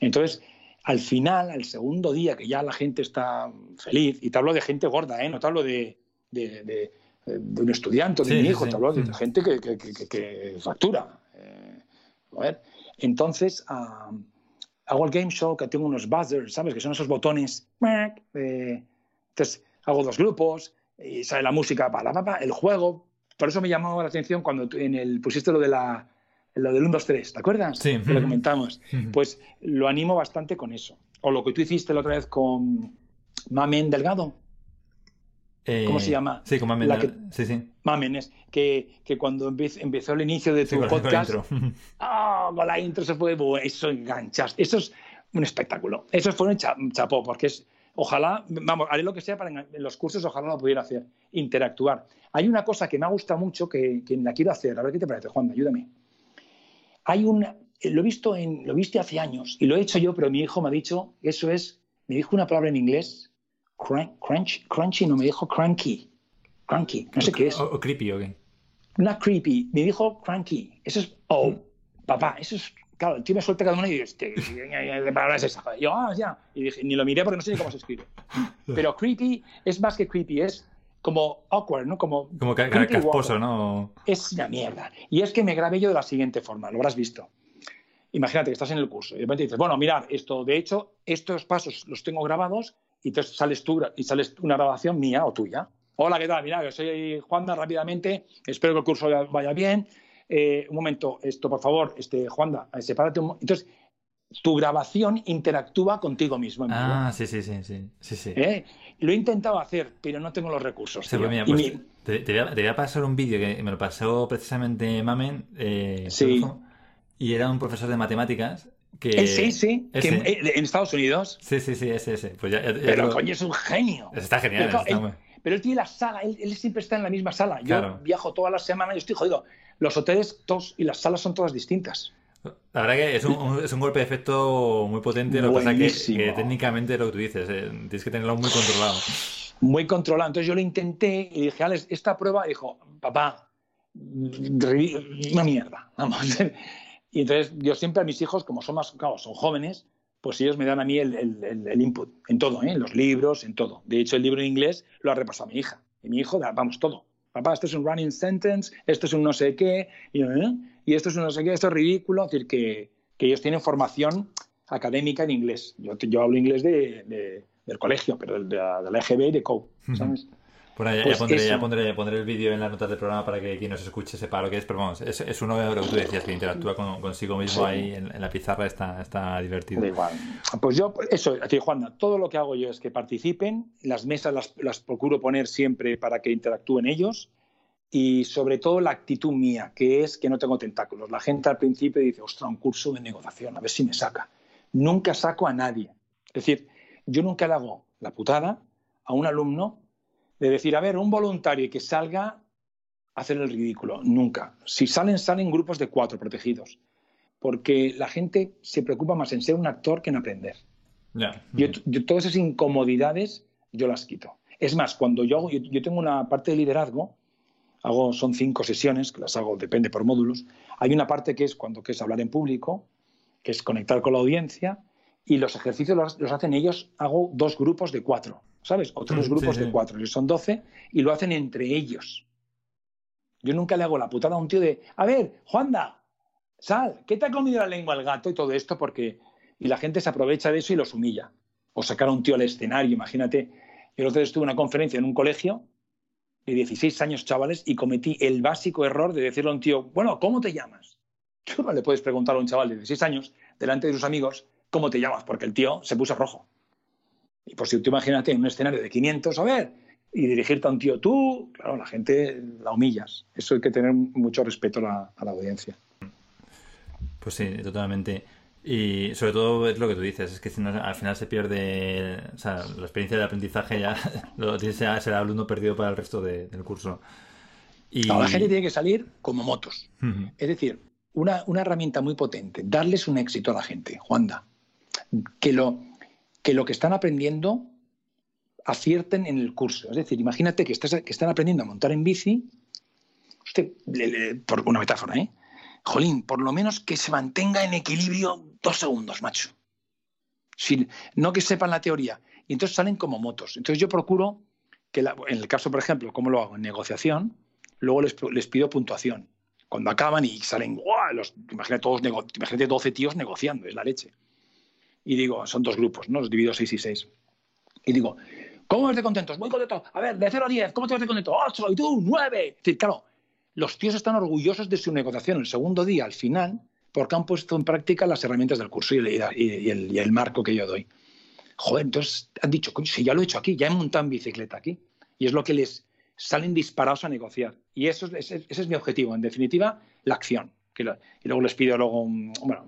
Entonces, al final, al segundo día que ya la gente está feliz, y te hablo de gente gorda, ¿eh? no te hablo de, de- de- de un estudiante de
Sí,
mi hijo,
sí.
te hablo de gente que, que- que- que- factura. Eh, a ver, Entonces, ah, hago el game show que tengo unos buzzers, ¿sabes? Que son esos botones. eh, entonces, hago dos grupos y sale la música para la papa, el juego. Por eso me llamó la atención cuando tú en el pusiste lo de la lo del 1, 2, 3, ¿te acuerdas?
Sí.
Que lo comentamos. Pues lo animo bastante con eso. O lo que tú hiciste la otra vez con Mamen Delgado. ¿Cómo se llama?
Sí,
La que-
Sí, sí.
Mamen es que, que cuando empe- empezó el inicio de
Sí,
tu
con, con la
podcast,
intro. (laughs)
¡ah! con la intro se fue, eso enganchas. Eso es un espectáculo. Eso fue un cha- chapó, porque es, ojalá, vamos, haré lo que sea para en los cursos, ojalá lo pudiera hacer, interactuar. Hay una cosa que me ha gustado mucho que, que la quiero hacer, a ver qué te parece, Juan, ayúdame. Hay un, lo he visto en, lo viste hace años y lo he hecho yo, pero mi hijo me ha dicho, eso es, me dijo una palabra en inglés, crunch, crunch, crunchy, no me dijo cranky, cranky, no sé qué es
O, o creepy, ¿o qué?
una creepy, me dijo cranky. Eso es, oh, papá, eso es, claro, el tío me suelta cada uno y digo, este, ¿qué palabra es esa? Y yo, ah, ya. Y dije, ni lo miré porque no sé ni cómo se escribe. (laughs) Pero creepy es más que creepy, es como awkward, ¿no? Como,
Como ca- casposo. ¿no?
Es una mierda. Y es que me grabé yo de la siguiente forma, lo habrás visto. Imagínate que estás en el curso y de repente dices, bueno, mirad, esto, de hecho, estos pasos los tengo grabados y entonces sales tú y sales una grabación mía o tuya. Hola, ¿qué tal? Mira, yo soy Juanda, rápidamente, espero que el curso vaya- bien. Eh, un momento, esto, por favor, este, Juanda, eh, sepárate un mo- Entonces, tu grabación interactúa contigo mismo.
Ah, sí, sí, sí, sí. sí, sí.
¿Eh? Lo he intentado hacer, pero no tengo los recursos.
Sí, pues mira, pues
mi-
te, te voy a, te voy a pasar un vídeo que me lo pasó precisamente Mamen, eh,
Sí.
Y era un profesor de matemáticas que...
Eh, sí, sí, que en, eh, en Estados Unidos.
Sí, sí, sí, ese, ese. Pues ya, ya- ya
Pero
lo-
coño, es un genio.
Está genial.
Pero,
está
él,
muy-
pero él tiene la sala, él, él siempre está en la misma sala. Yo
Claro.
viajo todas las semanas y estoy jodido. Los hoteles todos y las salas son todas distintas.
La verdad que es un, es un golpe de efecto muy potente, lo que pasa que,
Buenísimo.
que técnicamente lo que tú dices, eh, tienes que tenerlo muy controlado.
Muy controlado. Entonces yo lo intenté y dije, Alex, esta prueba, dijo, papá, una mierda. Vamos. (laughs) Y entonces yo siempre a mis hijos, como son más, claro, son jóvenes, pues ellos me dan a mí el, el- el- input en todo, ¿eh? en los libros, en todo. De hecho, el libro en inglés lo ha repasado mi hija. Y mi hijo, vamos, todo. Papá, esto es un running sentence, esto es un no sé qué, y, yo, ¿eh? Y esto es no sé qué, esto es ridículo. Es decir, que, que ellos tienen formación académica en inglés. Yo, yo hablo inglés de, de- del colegio, pero de de la EGB y de COU, ¿sabes?
Por ahí, ya,
Pues
pondré, ya pondré, pondré el vídeo en las notas del programa para que quien nos escuche sepa lo que es, pero vamos, es, es uno de lo que tú decías, que interactúa con, consigo mismo
Sí.
ahí en, en la pizarra, está, está divertido.
Da igual. Pues yo, eso, a ti, Juanda, todo lo que hago yo es que participen, las mesas las, las procuro poner siempre para que interactúen ellos y sobre todo la actitud mía, que es que no tengo tentáculos. La gente al principio dice, ostras, un curso de negociación, a ver si me saca. Nunca saco a nadie. Es decir, yo nunca le hago la putada a un alumno de decir, a ver, un voluntario que salga a hacer el ridículo. Nunca. Si salen, salen grupos de cuatro protegidos. Porque la gente se preocupa más en ser un actor que en aprender. Yo, yo todas esas incomodidades yo las quito. Es más, cuando yo hago, yo, yo tengo una parte de liderazgo, hago, son cinco sesiones, que las hago, depende por módulos. Hay una parte que es cuando que es hablar en público, que es conectar con la audiencia, y los ejercicios los, los hacen ellos, hago dos grupos de cuatro, ¿sabes? O tres
Mm, sí,
grupos
sí.
de cuatro, son doce, y lo hacen entre ellos. Yo nunca le hago la putada a un tío de, a ver, Juanda, sal, ¿qué te ha comido la lengua el gato y todo esto? Porque y la gente se aprovecha de eso y los humilla. O sacar a un tío al escenario, imagínate. Yo el otro día estuve en una conferencia en un colegio de 16 años, chavales, y cometí el básico error de decirle a un tío, bueno, ¿cómo te llamas? Tú no le puedes preguntar a un chaval de 16 años, delante de sus amigos, ¿cómo te llamas? Porque el tío se puso rojo. Y por si tú imagínate en un escenario de 500, a ver, y dirigirte a un tío tú, claro, la gente la humillas. Eso hay que tener mucho respeto a la, a la audiencia.
Pues sí, totalmente. Y sobre todo es lo que tú dices, es que si no, al final se pierde, o sea, la experiencia de aprendizaje ya (laughs) lo tienes a ser alumno perdido para el resto de- del curso. Y...
No, la gente tiene que salir como motos. Es decir, una, una herramienta muy potente, darles un éxito a la gente, Juanda. Que lo, que lo que están aprendiendo acierten en el curso. Es decir, imagínate que, estás, que están aprendiendo a montar en bici, usted, le- le- por una metáfora, ¿eh? Jolín, por lo menos que se mantenga en equilibrio dos segundos, macho. Si- no que sepan la teoría. Y entonces salen como motos. Entonces yo procuro que, la- en el caso, por ejemplo, ¿cómo lo hago? En negociación, luego les, les pido puntuación. Cuando acaban y salen, ¡guau! Los, imagínate, todos nego- imagínate 12 tíos negociando, es la leche. Y digo, son dos grupos, ¿no? Los divido 6 y 6. Y digo, ¿cómo ves de contentos? Muy contento. A ver, de 0 a 10, ¿cómo te ves de contento? 8, y tú, 9. Es decir, claro, los tíos están orgullosos de su negociación el segundo día, al final, porque han puesto en práctica las herramientas del curso y y y el- y el marco que yo doy. Joder, entonces han dicho, coño, si ya lo he hecho aquí, ya he montado en bicicleta aquí. Y es lo que les salen disparados a negociar. Y eso es, ese, ese es mi objetivo, en definitiva, la acción. Que lo- y luego les pido luego, un- bueno,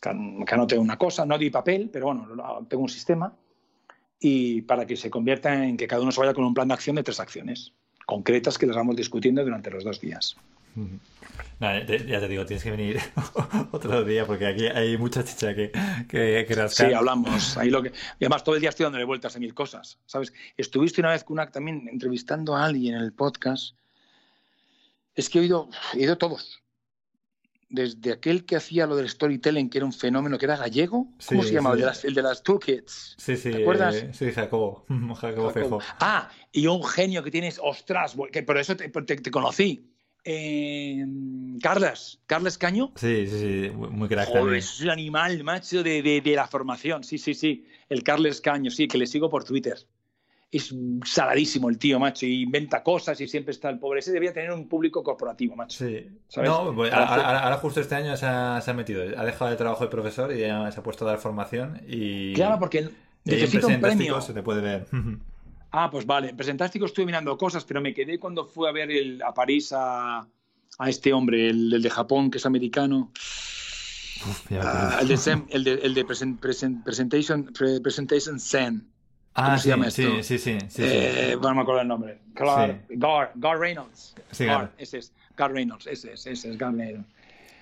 que, anote una cosa, no doy papel, pero bueno, tengo un sistema y para que se convierta en que cada uno se vaya con un plan de acción de tres acciones concretas que las vamos discutiendo durante los dos días.
Ya te digo, tienes que venir (laughs) otro día porque aquí hay mucha chicha que, que, que rascar.
Sí, hablamos. Ahí lo que... Y además todo el día estoy dándole vueltas a mil cosas, ¿sabes? Estuviste una vez con una, también entrevistando a alguien en el podcast. Es que he oído, he oído todos. Desde aquel que hacía lo del storytelling, que era un fenómeno, que era gallego. ¿Cómo
Sí,
se llama?
sí.
El, de las, el de las toolkits.
Sí, sí,
¿Te acuerdas?
eh, sí, (laughs) Jacobo. Jacobo Fejo.
Ah, y un genio que tienes, ostras, que por eso te, te- te conocí. Eh, Carles, Carles Caño.
Sí, sí, sí, muy crack
Joder, es un animal, macho, de, de- de la formación. Sí, sí, sí. El Carles Caño, sí, que le sigo por Twitter. Es saladísimo el tío, macho, y inventa cosas y siempre está el pobre. Ese debía tener un público corporativo, macho.
Sí.
¿Sabes?
No, pues, ahora,
hacer-
ahora- ahora justo este año se ha, se ha metido. Ha dejado el trabajo de profesor y ya se ha puesto a dar formación. Y,
Claro, porque necesito un premio.
Se te puede ver. (laughs)
Ah, pues vale. En Presentástico estuve mirando cosas, pero me quedé cuando fui a ver el- a París a, a este hombre, el, el de Japón, que es americano.
Uf.
Ah, el de, Zen- (laughs) el de, el de present- present- Presentation, Pre- Presentation Zen.
Ah,
¿cómo se
sí,
llama
sí,
esto?
sí, sí, sí, sí.
Eh, bueno, no me acuerdo el nombre. Gar, Gar, Gar Reynolds.
Sí,
Gar,
Gar.
ese es. Gar Reynolds, ese es, ese es Gar Reynolds.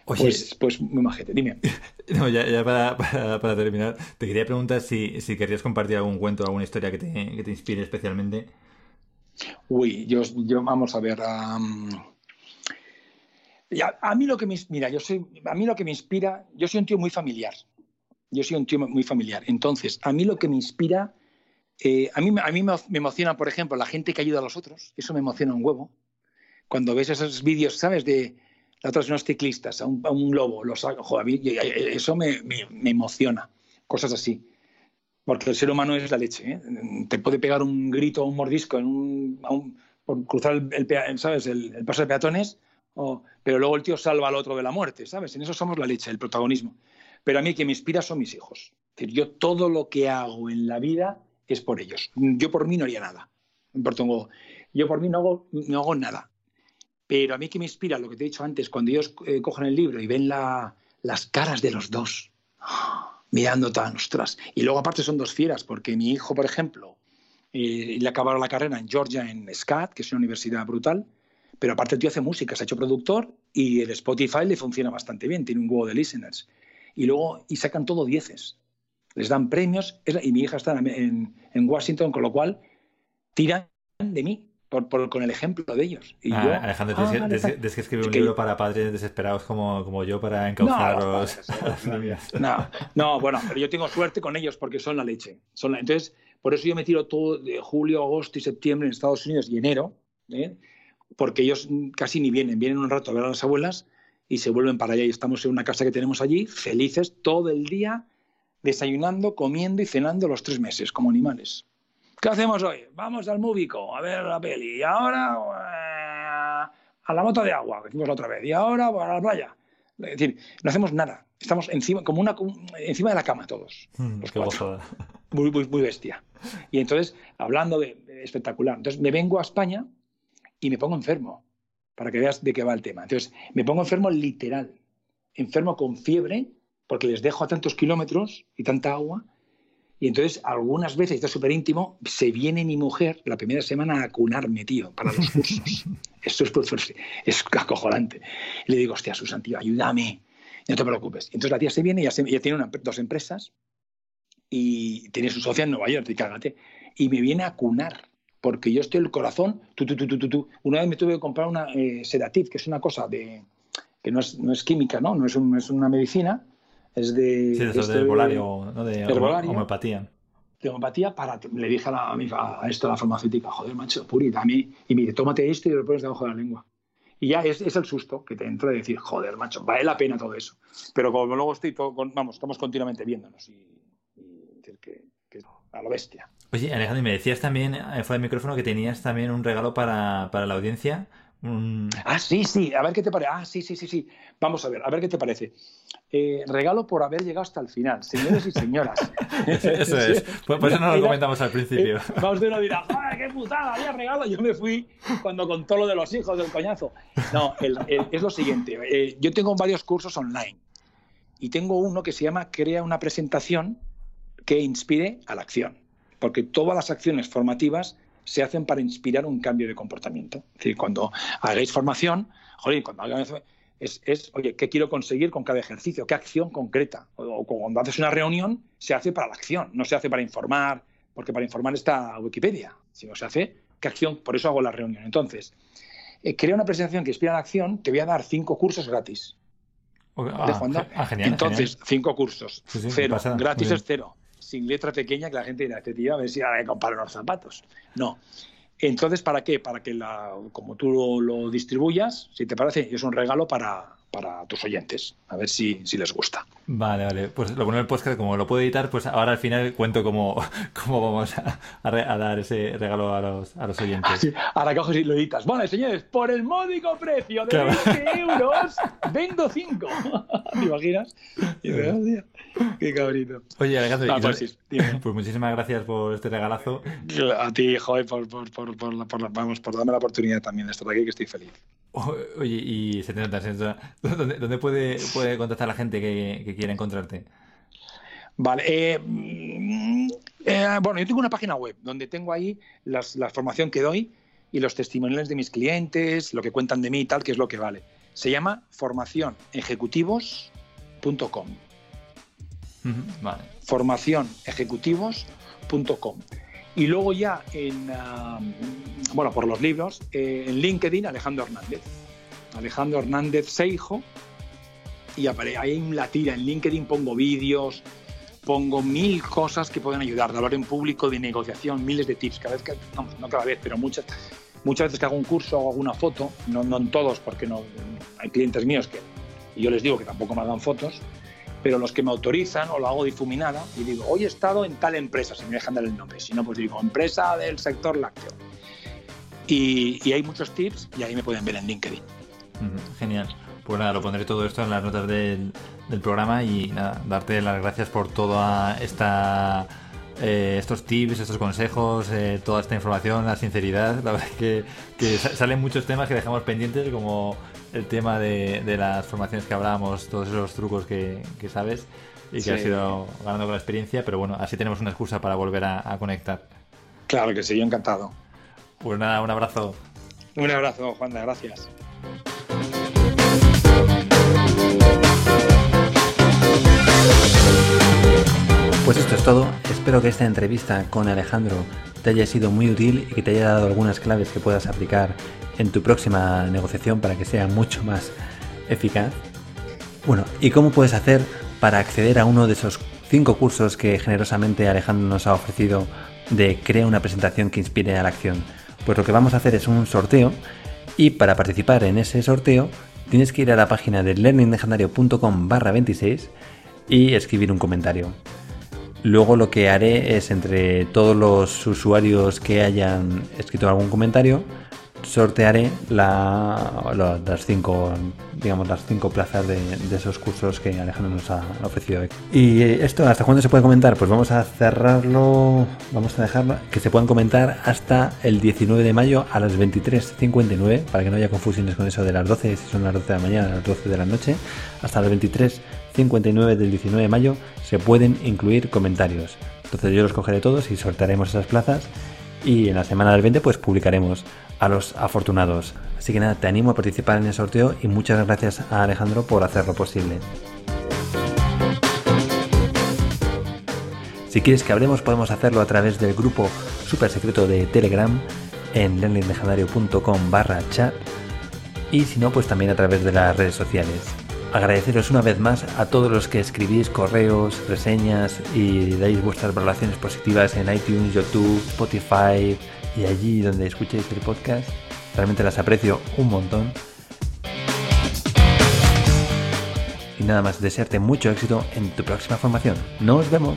Oye,
Pues, pues muy majete, dime. (laughs)
no, ya, ya para, para- para terminar, te quería preguntar si, si querrías compartir algún cuento, alguna historia que te, que te inspire especialmente.
Uy, yo, yo vamos a ver. ya, a mí lo que me mira, yo soy, a mí lo que me inspira, yo soy un tío muy familiar. Yo soy un tío muy familiar. Entonces, a mí lo que me inspira, eh, a mí, me- a mí me me emociona, por ejemplo, la gente que ayuda a los otros. Eso me emociona un huevo. Cuando ves esos vídeos, ¿sabes? De la otra vez unos ciclistas, a un, a lobo, los mí, eh, eso me, emociona. Cosas así. Porque el ser humano es la leche. ¿eh? Te puede pegar un grito o un mordisco por cruzar el, el. El, paso de peatones, pero luego el tío salva al otro de la muerte, ¿sabes? En eso somos la leche, el protagonismo. Pero a mí quien me inspira son mis hijos. Es yo todo lo que hago en la vida es por ellos. Yo por mí no haría nada. Yo por mí no hago nada. Pero a mí que me inspira lo que te he dicho antes, cuando ellos eh, cogen el libro y ven la- las caras de los dos, mirando tan, ostras. Y luego aparte son dos fieras, porque mi hijo, por ejemplo, eh, le acabaron la carrera en Georgia, en SCAD, que es una universidad brutal, pero aparte el tío hace música, se ha hecho productor y el Spotify le funciona bastante bien, tiene un huevo de listeners. Y luego, y sacan todo dieces. Les dan premios, y mi hija está en Washington, con lo cual tiran de mí por, por- con el ejemplo de ellos. Y
Ah,
yo,
Alejandro,
ah,
tienes, que-
vale,
escribir
Es
un
que-
libro para padres desesperados como, como yo para
No, padres, (laughs) (laughs) No, no, bueno, pero yo tengo suerte con ellos porque son la leche. Son la- Entonces, por eso yo me tiro todo de julio, agosto y septiembre en Estados Unidos y enero, ¿eh? porque ellos casi ni vienen, vienen un rato a ver a las abuelas y se vuelven para allá. Y estamos en una casa que tenemos allí, felices todo el día, desayunando, comiendo y cenando los tres meses, como animales. ¿Qué hacemos hoy? Vamos al Múbico a ver la peli. Y ahora eh, a la moto de agua, que hicimos la otra vez. Y ahora a la playa. Es decir, no hacemos nada. Estamos encima, como una, encima de la cama todos.
Mm,
los cuatro. muy, muy, muy bestia. Y entonces, hablando de, de espectacular, entonces me vengo a España y me pongo enfermo, para que veas de qué va el tema. Entonces, me pongo enfermo literal, enfermo con fiebre, porque les dejo a tantos kilómetros y tanta agua. Y entonces, algunas veces, esto es súper íntimo, se viene mi mujer la primera semana a cunarme, tío, para los cursos. (laughs) Esto es, pues, es acojonante. Y le digo, hostia, Susan, tío, ayúdame. No te preocupes. Entonces la tía se viene, ella, se- ella tiene una- dos empresas y tiene su socia en Nueva York, y cágate. Y me viene a cunar, porque yo estoy el corazón, tú, tú, tú, tú, tú, tú. Una vez me tuve que comprar una eh, sedativ, que es una cosa de que no es, no es química, ¿no? No es, un- no es una medicina, es de...
Sí, eso
este
de herbolario, ¿no? De
herbolario.
homeopatía.
de homeopatía para le dije a, la, a, a esto a la farmacéutica joder macho puri dame y me dice tómate esto y lo pones debajo de la lengua y ya es, es el susto que te entra de decir joder macho vale la pena todo eso pero como luego estoy todo vamos estamos continuamente viéndonos y, y decir que, que a lo bestia
Oye, Alejandro, y me decías también, eh, fuera del micrófono, que tenías también un regalo para, para la audiencia. Un...
ah sí sí a ver qué te parece ah sí sí sí sí vamos a ver a ver qué te parece Eh, regalo por haber llegado hasta el final señores y señoras (laughs)
Eso es. Por, por eso no lo comentamos al principio.
Eh, Vamos de uno dirá, ¡joder, qué putada! Había regalo. Yo me fui cuando contó lo de los hijos del coñazo. No, el- el- es lo siguiente. eh, yo tengo varios cursos online y tengo uno que se llama Crea una presentación que inspire a la acción. Porque todas las acciones formativas se hacen para inspirar un cambio de comportamiento. Es decir, cuando hagáis formación, joder, cuando hagáis es, es, oye, ¿qué quiero conseguir con cada ejercicio? ¿Qué acción concreta? O, o cuando haces una reunión, se hace para la acción, no se hace para informar, porque para informar está Wikipedia, sino se hace qué acción, por eso hago la reunión. Entonces, eh, crea una presentación que inspira la acción, te voy a dar cinco cursos gratis.
Ah, ah, genial.
Entonces,
genial.
cinco cursos,
Sí, sí,
cero, gratis es cero, sin letra pequeña que la gente dirá, este tío a ver si ahora le comparo los zapatos. No. Entonces, ¿para qué? Para que, la, como tú lo, lo distribuyas, si te parece, es un regalo para, para tus oyentes, a ver si, si les gusta.
Vale, vale. Pues lo bueno del podcast, como lo puedo editar, pues ahora al final cuento cómo, (laughs) cómo vamos a, a re- a dar ese regalo a los, a los oyentes.
Sí, ahora coges y lo editas. Vale, señores, por el módico precio de
Claro.
20 euros, vendo 5. (laughs) ¿Te imaginas? Y "Hostia, qué cabrito.
Oye, Alejandro,
Ah, pues sí, (laughs)
pues muchísimas gracias por este regalazo.
A ti, joder, por, por, por, por, la- por la- vamos, por darme la oportunidad también de estar aquí, que estoy feliz. (laughs)
Oye, y se te nota, se te nota. (laughs) ¿Dónde, dónde puede, puede contactar la gente que, que quiera encontrarte?
Vale, eh, mm, eh, bueno, yo tengo una página web donde tengo ahí las- la formación que doy y los testimoniales de mis clientes, lo que cuentan de mí y tal, que es lo que vale. Se llama formacionejecutivos.com.
Vale.
formacionejecutivos.com. Y luego ya en, bueno, por los libros, eh, en LinkedIn, Alejandro Hernández. Alejandro Hernández Seijo. Y ahí en la tira, en LinkedIn pongo vídeos, pongo mil cosas que pueden ayudar, de hablar en público, de negociación, miles de tips. Cada vez que, no cada vez, pero muchas, muchas veces que hago un curso hago una foto, no, no en todos, porque no, hay clientes míos que y yo les digo que tampoco me hagan fotos, pero los que me autorizan o lo hago difuminada y digo, hoy he estado en tal empresa, si me dejan dar el nombre, si no, pues digo, empresa del sector lácteo. Y, hay muchos tips y ahí me pueden ver en LinkedIn.
Genial. Pues nada, lo pondré todo esto en las notas del, programa y nada, darte las gracias por toda esta eh, estos tips, estos consejos, eh, toda esta información, la sinceridad. La verdad es que, que sa- salen muchos temas que dejamos pendientes, como el tema de, de las formaciones que hablábamos, todos esos trucos que, que sabes y que
Sí.
has ido ganando con la experiencia, pero bueno, así tenemos una excusa para volver a, a conectar.
Claro que sí, yo encantado.
Pues nada, un abrazo.
Un abrazo, Juanda, gracias.
Pues esto es todo. Espero que esta entrevista con Alejandro te haya sido muy útil y que te haya dado algunas claves que puedas aplicar en tu próxima negociación para que sea mucho más eficaz. Bueno, ¿y cómo puedes hacer para acceder a uno de esos cinco cursos que generosamente Alejandro nos ha ofrecido de crea una presentación que inspire a la acción? Pues lo que vamos a hacer es un sorteo y para participar en ese sorteo tienes que ir a la página de learninglegendario.com barra 26 y escribir un comentario. Luego lo que haré es entre todos los usuarios que hayan escrito algún comentario, sortearé la, la- las cinco digamos las cinco plazas de, esos cursos que Alejandro nos ha ofrecido y esto hasta cuándo se puede comentar pues vamos a cerrarlo vamos a dejarlo que se puedan comentar hasta el 19 de mayo a las 23.59 para que no haya confusiones con eso de las 12 si son las 12 de la mañana las 12 de la noche hasta las 23.59 del 19 de mayo se pueden incluir comentarios entonces yo los cogeré todos y sortearemos esas plazas y en la semana del 20 pues publicaremos a los afortunados. Así que nada, te animo a participar en el sorteo y muchas gracias a Alejandro por hacerlo posible. Si quieres que hablemos podemos hacerlo a través del grupo super secreto de Telegram en learninglegendario.com barra chat y si no pues también a través de las redes sociales. Agradeceros una vez más a todos los que escribís correos, reseñas y dais vuestras valoraciones positivas en iTunes, YouTube, Spotify y allí donde escuchéis el podcast. Realmente las aprecio un montón. Y nada más, desearte mucho éxito en tu próxima formación. Nos vemos.